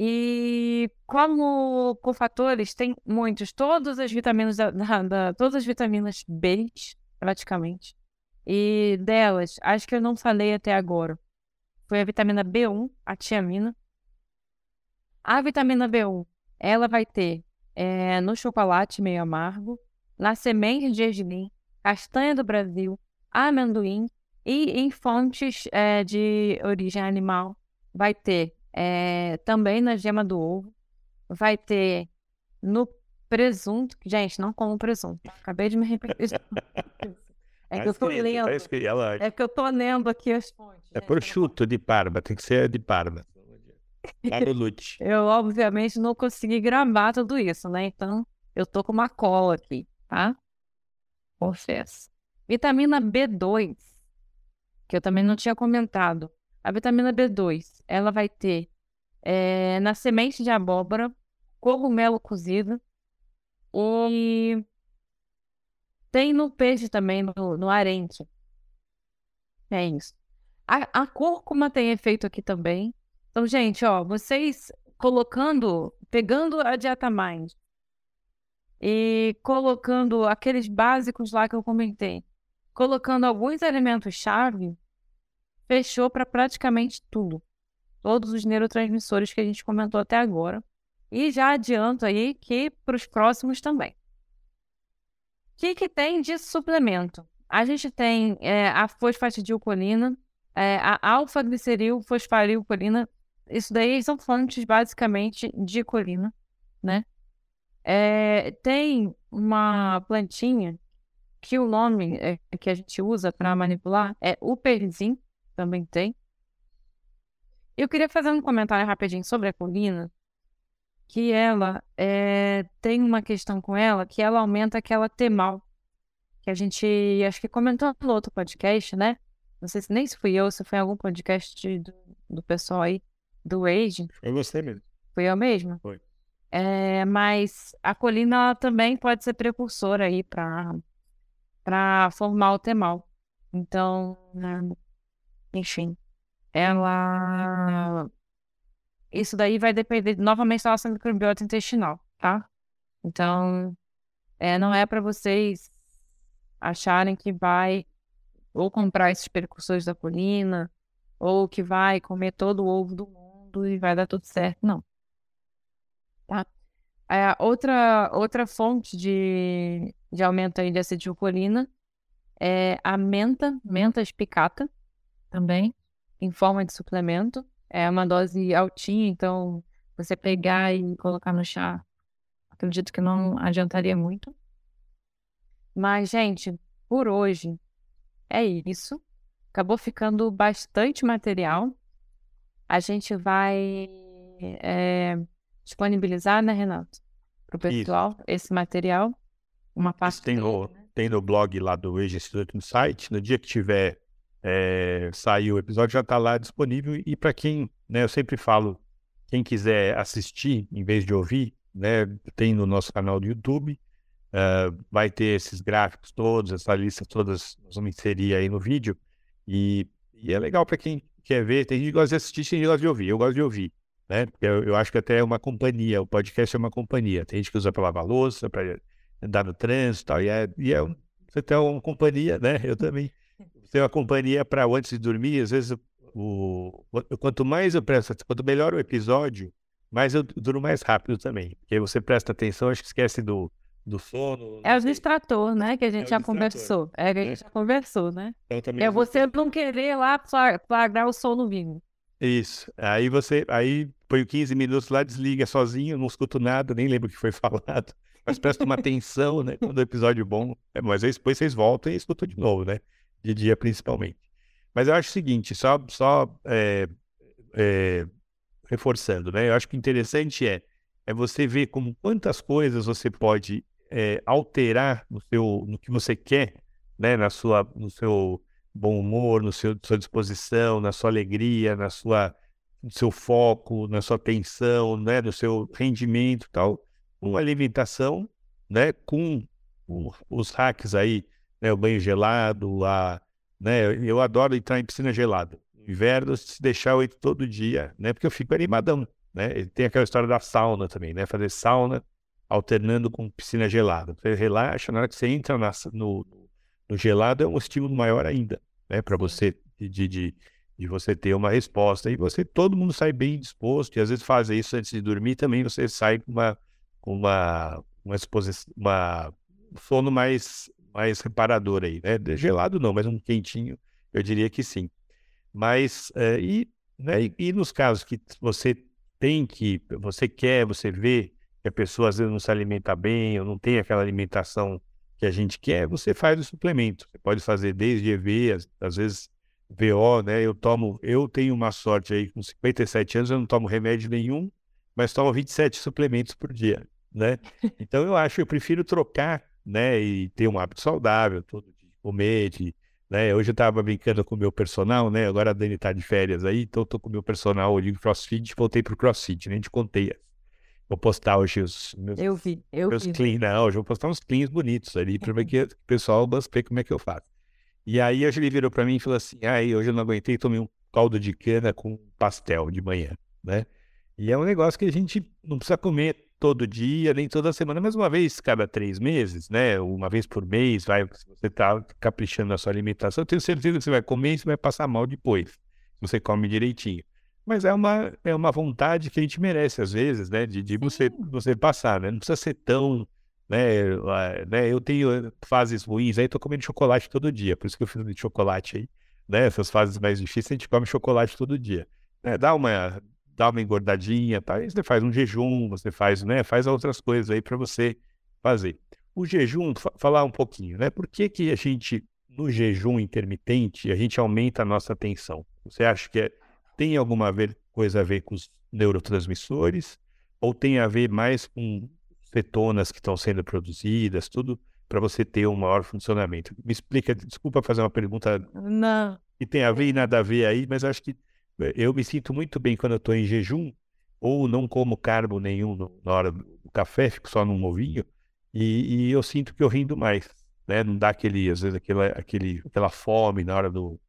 E como cofatores, tem muitos, todas as vitaminas da, da, da todas as vitaminas B, praticamente. E delas, acho que eu não falei até agora. Foi a vitamina B1, a tiamina. A vitamina B1, ela vai ter é, no chocolate meio amargo, na semente de gergelim, castanha do Brasil, amendoim e em fontes é, de origem animal vai ter é, também na gema do ovo, vai ter no presunto, gente, não como presunto, acabei de me arrepender. É que eu tô lendo. Tá ela... É que eu tô lendo aqui as fontes. É prosciutto de Parma, tem que ser de Parma. Eu, obviamente, não consegui gravar tudo isso, né? Então, eu tô com uma cola aqui, tá? Confesso. Vitamina B2, que eu também não tinha comentado. A vitamina B2, ela vai ter é, na semente de abóbora, cogumelo cozido e tem no peixe também, no, no arenque. É isso. A, a cúrcuma tem efeito aqui também. Então, gente, ó, vocês colocando, pegando a dieta Mind e colocando aqueles básicos lá que eu comentei, colocando alguns elementos-chave, fechou para praticamente tudo. Todos os neurotransmissores que a gente comentou até agora. E já adianto aí que para os próximos também que, que tem de suplemento? A gente tem é, a fosfatidilcolina, é, a alfa-gliceril fosfarilcolina. Isso daí são fontes basicamente de colina, né? É, tem uma plantinha que o nome é, que a gente usa para manipular é o perizim, também tem. Eu queria fazer um comentário rapidinho sobre a colina, que ela é, tem uma questão com ela que ela aumenta aquela temal, que a gente acho que comentou no outro podcast, né? Não sei se nem se fui eu, se foi algum podcast do, do pessoal aí, do Age. Eu gostei mesmo. Foi eu mesmo? Foi. É, mas a colina também pode ser precursora aí para formar o temal. Então, né, enfim, ela isso daí vai depender novamente da nossa microbiota intestinal, tá? Então, é, não é para vocês acharem que vai ou comprar esses percussores da colina, ou que vai comer todo o ovo do mundo e vai dar tudo certo. Não. Tá? É, outra, outra fonte de, de aumento aí de acetilcolina é a menta, menta espicata, também, em forma de suplemento. É uma dose altinha, então você pegar e colocar no chá, acredito que não adiantaria muito. Mas, gente, por hoje é isso. Acabou ficando bastante material. A gente vai é, disponibilizar, né, Renato? Para o pessoal, isso. esse material. Uma parte. tem, no, né? tem no blog lá do Age Institute no site. No dia que tiver é, sair o episódio, já está lá disponível. E para quem, né, eu sempre falo, quem quiser assistir em vez de ouvir, né, tem no nosso canal do YouTube. Uh, vai ter esses gráficos todos, essa lista todas, nós vamos inserir aí no vídeo. E, e é legal para quem quer ver. Tem gente que gosta de assistir, tem gente que gosta de ouvir. Eu gosto de ouvir, né? Porque eu, eu acho que até é uma companhia, o podcast é uma companhia. Tem gente que usa para lavar louça, para andar no trânsito tal, e é, e é você tem uma companhia, né? Eu também tenho uma companhia para antes de dormir. Às vezes, o, quanto mais eu presto, quanto melhor o episódio, mais eu duro mais rápido também. Porque aí você presta atenção, acho que esquece do do sono. É o distrator, né? Que a gente é já conversou. É que a gente né? já conversou, né? Então, é você não querer lá flagrar o sono vivo. Isso. Aí você aí põe 15 minutos lá, desliga sozinho, não escuto nada, nem lembro o que foi falado. Mas presta uma atenção, né? Quando o episódio é bom. É, mas aí depois vocês voltam e escutam de novo, né? De dia principalmente. Mas eu acho o seguinte, só, só é, é, reforçando, né? Eu acho que o interessante é, é você ver como quantas coisas você pode é, alterar no, seu, no que você quer, né? Na sua, no seu bom humor, no seu sua disposição, na sua alegria, na sua no seu foco, na sua atenção, né, no seu rendimento, tal, com alimentação, né, com os hacks aí, né, o banho gelado, a, né, eu adoro entrar em piscina gelada. No inverno, se deixar eu todo dia, né, porque eu fico animadão, né. Tem aquela história da sauna também, né, fazer sauna alternando com piscina gelada. Você relaxa, na hora que você entra na, no, no gelado é um estímulo maior ainda, né? Para você de, de, de você ter uma resposta. E você, todo mundo sai bem disposto, e às vezes fazer isso antes de dormir também você sai com uma, com uma, uma exposição, uma, um sono mais, mais reparador aí, né? Gelado não, mas um quentinho, eu diria que sim. Mas, é, e, né, e, e nos casos que você tem que, você quer, você vê a pessoa às vezes não se alimenta bem, ou não tem aquela alimentação que a gente quer, você faz o suplemento. Você pode fazer desde EV, às, às vezes VO, né? Eu tomo, eu tenho uma sorte aí, com 57 anos, eu não tomo remédio nenhum, mas tomo 27 suplementos por dia, né? Então eu acho, eu prefiro trocar, né? E ter um hábito saudável, todo dia, comer, de, né? Hoje eu estava brincando com o meu personal, né? Agora a Dani está de férias aí, então eu tô com o meu personal de crossfit, voltei pro crossfit, nem te contei Vou postar hoje os meus, eu vi, eu meus vi. clean, não, hoje eu vou postar uns cleans bonitos ali para que o pessoal ver como é que eu faço. E aí hoje ele virou para mim e falou assim, aí hoje eu não aguentei, tomei um caldo de cana com pastel de manhã, né? E é um negócio que a gente não precisa comer todo dia, nem toda semana, mas uma vez cada três meses, né? Uma vez por mês, vai, se você tá caprichando na sua alimentação, eu tenho certeza que você vai comer e você vai passar mal depois, se você come direitinho. Mas é uma, é uma vontade que a gente merece, às vezes, né? De, de você, você passar, né? Não precisa ser tão. Né, né, eu tenho fases ruins, aí estou comendo chocolate todo dia, por isso que eu fiz de chocolate aí, né? Essas fases mais difíceis, a gente come chocolate todo dia. Né? Dá uma, dá uma engordadinha, tá? Aí você faz um jejum, você faz, né? Faz outras coisas aí para você fazer. O jejum, falar um pouquinho, né? Por que, que a gente, no jejum intermitente, a gente aumenta a nossa atenção? Você acha que é tem alguma coisa a ver com os neurotransmissores ou tem a ver mais com cetonas que estão sendo produzidas, tudo para você ter um maior funcionamento? Me explica, desculpa fazer uma pergunta não. que tem a ver e nada a ver aí, mas acho que eh, eu me sinto muito bem quando eu estou em jejum ou não como carbo nenhum na hora do café, fico só num ovinho e, e eu sinto que eu rindo mais, né? Não dá aquele, às vezes, aquela, aquele, aquela fome na hora do,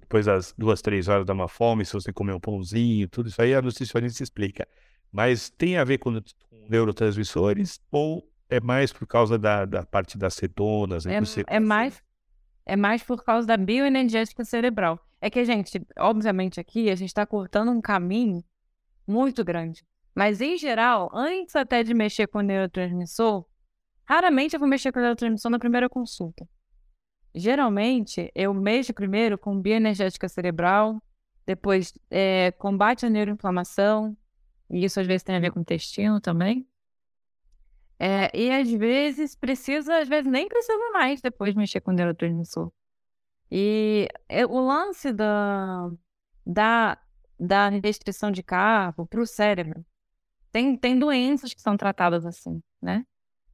depois das duas, três horas dá uma fome, se você comer um pãozinho, tudo isso aí a nutricionista explica. Mas tem a ver com, com neurotransmissores ou é mais por causa da, da parte das cetonas? É, é, mais, é mais por causa da bioenergética cerebral. É que, gente, obviamente aqui a gente está cortando um caminho muito grande. Mas, em geral, antes até de mexer com o neurotransmissor, raramente eu vou mexer com o neurotransmissor na primeira consulta. Geralmente, eu mexo primeiro com bioenergética cerebral, depois é, combate a neuroinflamação, e isso às vezes tem a ver com o intestino também. É, e às vezes precisa, às vezes nem precisa mais depois mexer com neurotransmissor. E é, o lance da, da, da restrição de carbo para o cérebro, tem, tem doenças que são tratadas assim, né?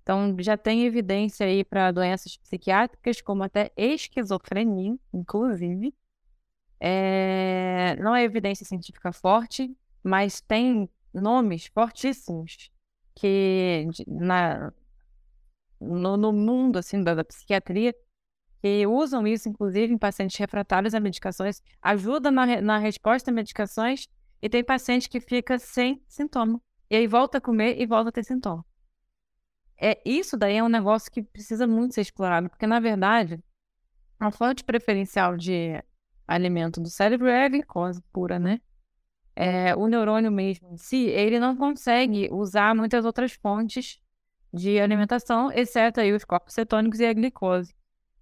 Então, já tem evidência aí para doenças psiquiátricas, como até esquizofrenia, inclusive. É... Não é evidência científica forte, mas tem nomes fortíssimos que na... no, no mundo assim, da, da psiquiatria que usam isso, inclusive, em pacientes refratários a medicações, ajuda na, na resposta a medicações, e tem paciente que fica sem sintoma. E aí volta a comer e volta a ter sintoma é, isso daí é um negócio que precisa muito ser explorado, porque, na verdade, a fonte preferencial de alimento do cérebro é a glicose pura, né? É, o neurônio mesmo em si, ele não consegue usar muitas outras fontes de alimentação, exceto aí os corpos cetônicos e a glicose.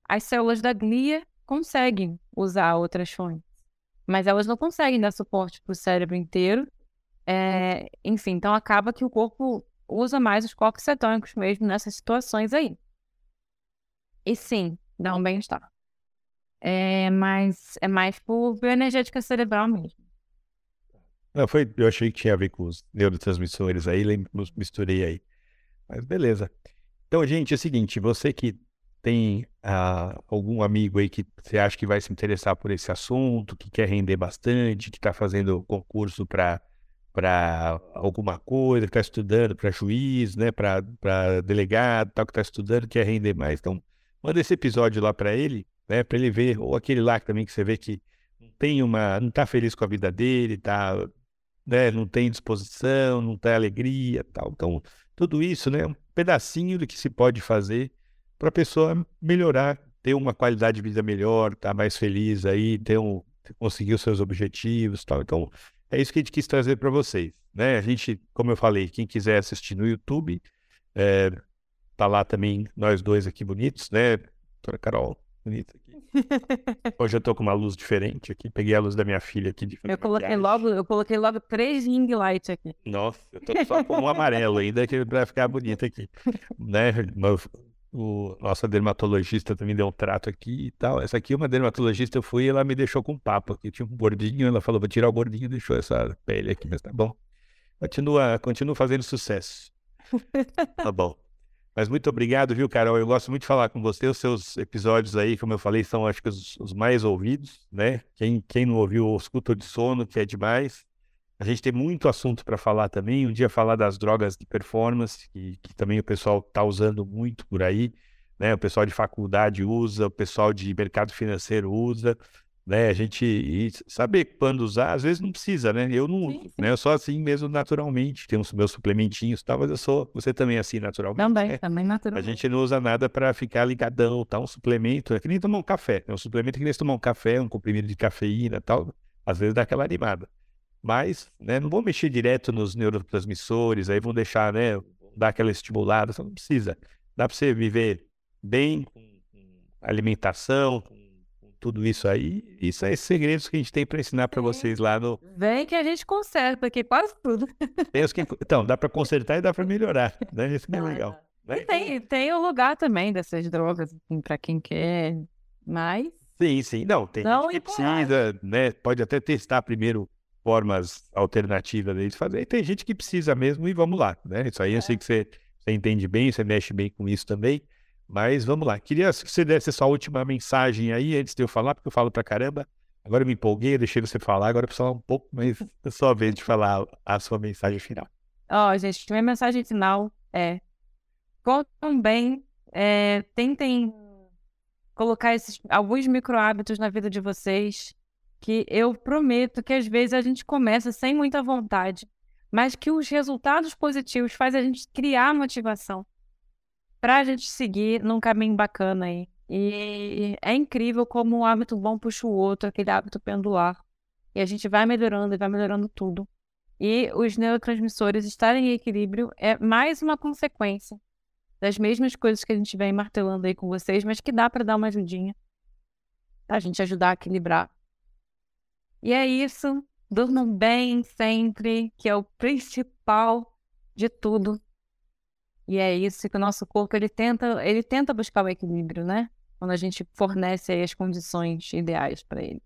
As células da glia conseguem usar outras fontes, mas elas não conseguem dar suporte para o cérebro inteiro. É, enfim, então acaba que o corpo usa mais os corpos cetônicos mesmo nessas situações aí. E sim, dá um bem-estar. É, mas é mais por bioenergética cerebral mesmo. Não, foi, eu achei que tinha a ver com os neurotransmissores aí, misturei aí. Mas beleza. Então, gente, é o seguinte, você que tem ah, algum amigo aí que você acha que vai se interessar por esse assunto, que quer render bastante, que está fazendo concurso para para alguma coisa, que está estudando para juiz, né, para delegado, tal, que está estudando, quer render mais. Então, manda esse episódio lá para ele, né, para ele ver, ou aquele lá também que você vê que não tem uma, não está feliz com a vida dele, tá, né, não tem disposição, não tem alegria, tal. Então, tudo isso, né, é um pedacinho do que se pode fazer para a pessoa melhorar, ter uma qualidade de vida melhor, estar tá mais feliz aí, ter um, conseguir os seus objetivos, tal. Então, é isso que a gente quis trazer para vocês, né? A gente, como eu falei, quem quiser assistir no YouTube, é, tá lá também nós dois aqui bonitos, né? Doutora Carol, bonita aqui. Hoje eu tô com uma luz diferente aqui. Peguei a luz da minha filha aqui. eu coloquei logo, eu coloquei logo três ring light aqui. Nossa, eu tô só com um amarelo ainda que vai ficar bonito aqui, né? O nossa dermatologista também deu um trato aqui e tal. Essa aqui, uma dermatologista, eu fui e ela me deixou com um papo aqui. Tinha um gordinho, ela falou: vou tirar o gordinho, deixou essa pele aqui, mas tá bom. Continua, continua fazendo sucesso. tá bom. Mas muito obrigado, viu, Carol? Eu gosto muito de falar com você. Os seus episódios aí, como eu falei, são acho que os, os mais ouvidos, né? Quem, quem não ouviu, escuta de sono, que é demais. A gente tem muito assunto para falar também. Um dia falar das drogas de performance, que, que também o pessoal está usando muito por aí. Né? O pessoal de faculdade usa, o pessoal de mercado financeiro usa né? A gente saber quando usar, às vezes não precisa, né? Eu não, sim, sim. né? Eu sou assim mesmo naturalmente, tenho os meus suplementinhos, tal, mas eu sou, você também é assim naturalmente. Também, né? também naturalmente. A gente não usa nada para ficar ligadão, tá? Um suplemento, é que nem tomar um café, é um suplemento que nem tomar um café, um comprimido de cafeína, tal, às vezes dá aquela animada. Mas, né, não vou mexer direto nos neurotransmissores, aí vão deixar, né, dar aquela estimulada, você não precisa. Dá para você viver bem com alimentação, com tudo isso aí. Isso é segredos que a gente tem para ensinar para vocês lá no. Vem que a gente conserta aqui quase tudo. Tem que... Então, dá para consertar e dá para melhorar. Né? Isso que é legal. Né? E tem, tem o lugar também dessas drogas, assim, para quem quer, mas. Sim, sim. Não, tem Não gente que precisa, né? Pode até testar primeiro formas alternativas deles fazer. E tem gente que precisa mesmo e vamos lá, né? Isso aí é. eu sei que você, você entende bem, você mexe bem com isso também. Mas vamos lá. Queria que você desse sua última mensagem aí antes de eu falar, porque eu falo pra caramba. Agora eu me empolguei, eu deixei você falar, agora eu preciso falar um pouco, mas é só a vez de falar a sua mensagem final. Ó, oh, gente, minha mensagem final é: contam bem, é, tentem colocar esses, alguns micro hábitos na vida de vocês, que eu prometo que às vezes a gente começa sem muita vontade, mas que os resultados positivos fazem a gente criar motivação para a gente seguir num caminho bacana aí. E é incrível como um hábito bom puxa o outro, aquele hábito pendular. E a gente vai melhorando e vai melhorando tudo. E os neurotransmissores estarem em equilíbrio é mais uma consequência das mesmas coisas que a gente vem martelando aí com vocês, mas que dá para dar uma ajudinha. Pra gente ajudar a equilibrar. E é isso. Durmam bem sempre, que é o principal de tudo. E é isso que o nosso corpo ele tenta, ele tenta buscar o equilíbrio, né? Quando a gente fornece as condições ideais para ele.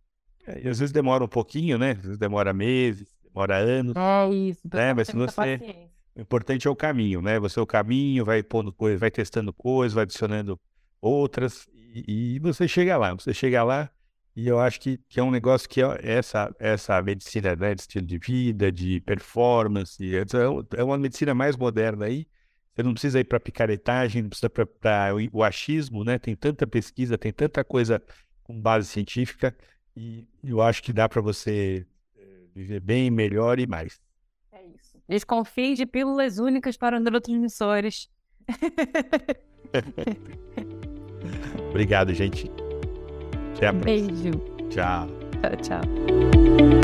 É, e às vezes demora um pouquinho, né? Às vezes demora meses, demora anos. É isso. Né? Mas se você... O importante é o caminho, né? Você é o caminho, vai pondo coisas, vai testando coisas, vai adicionando outras e, e, você chega lá. Você chega lá e eu acho que, que é um negócio que é essa, essa medicina né, de estilo de vida, de performance, é, é uma medicina mais moderna aí, você não precisa ir para picaretagem, não precisa para o achismo, né? Tem tanta pesquisa, tem tanta coisa com base científica e eu acho que dá para você eh, viver bem, melhor e mais. É isso. Desconfie de pílulas únicas para neurotransmissores. Obrigado, gente. Até a próxima. Beijo. Tchau. Tchau, tchau.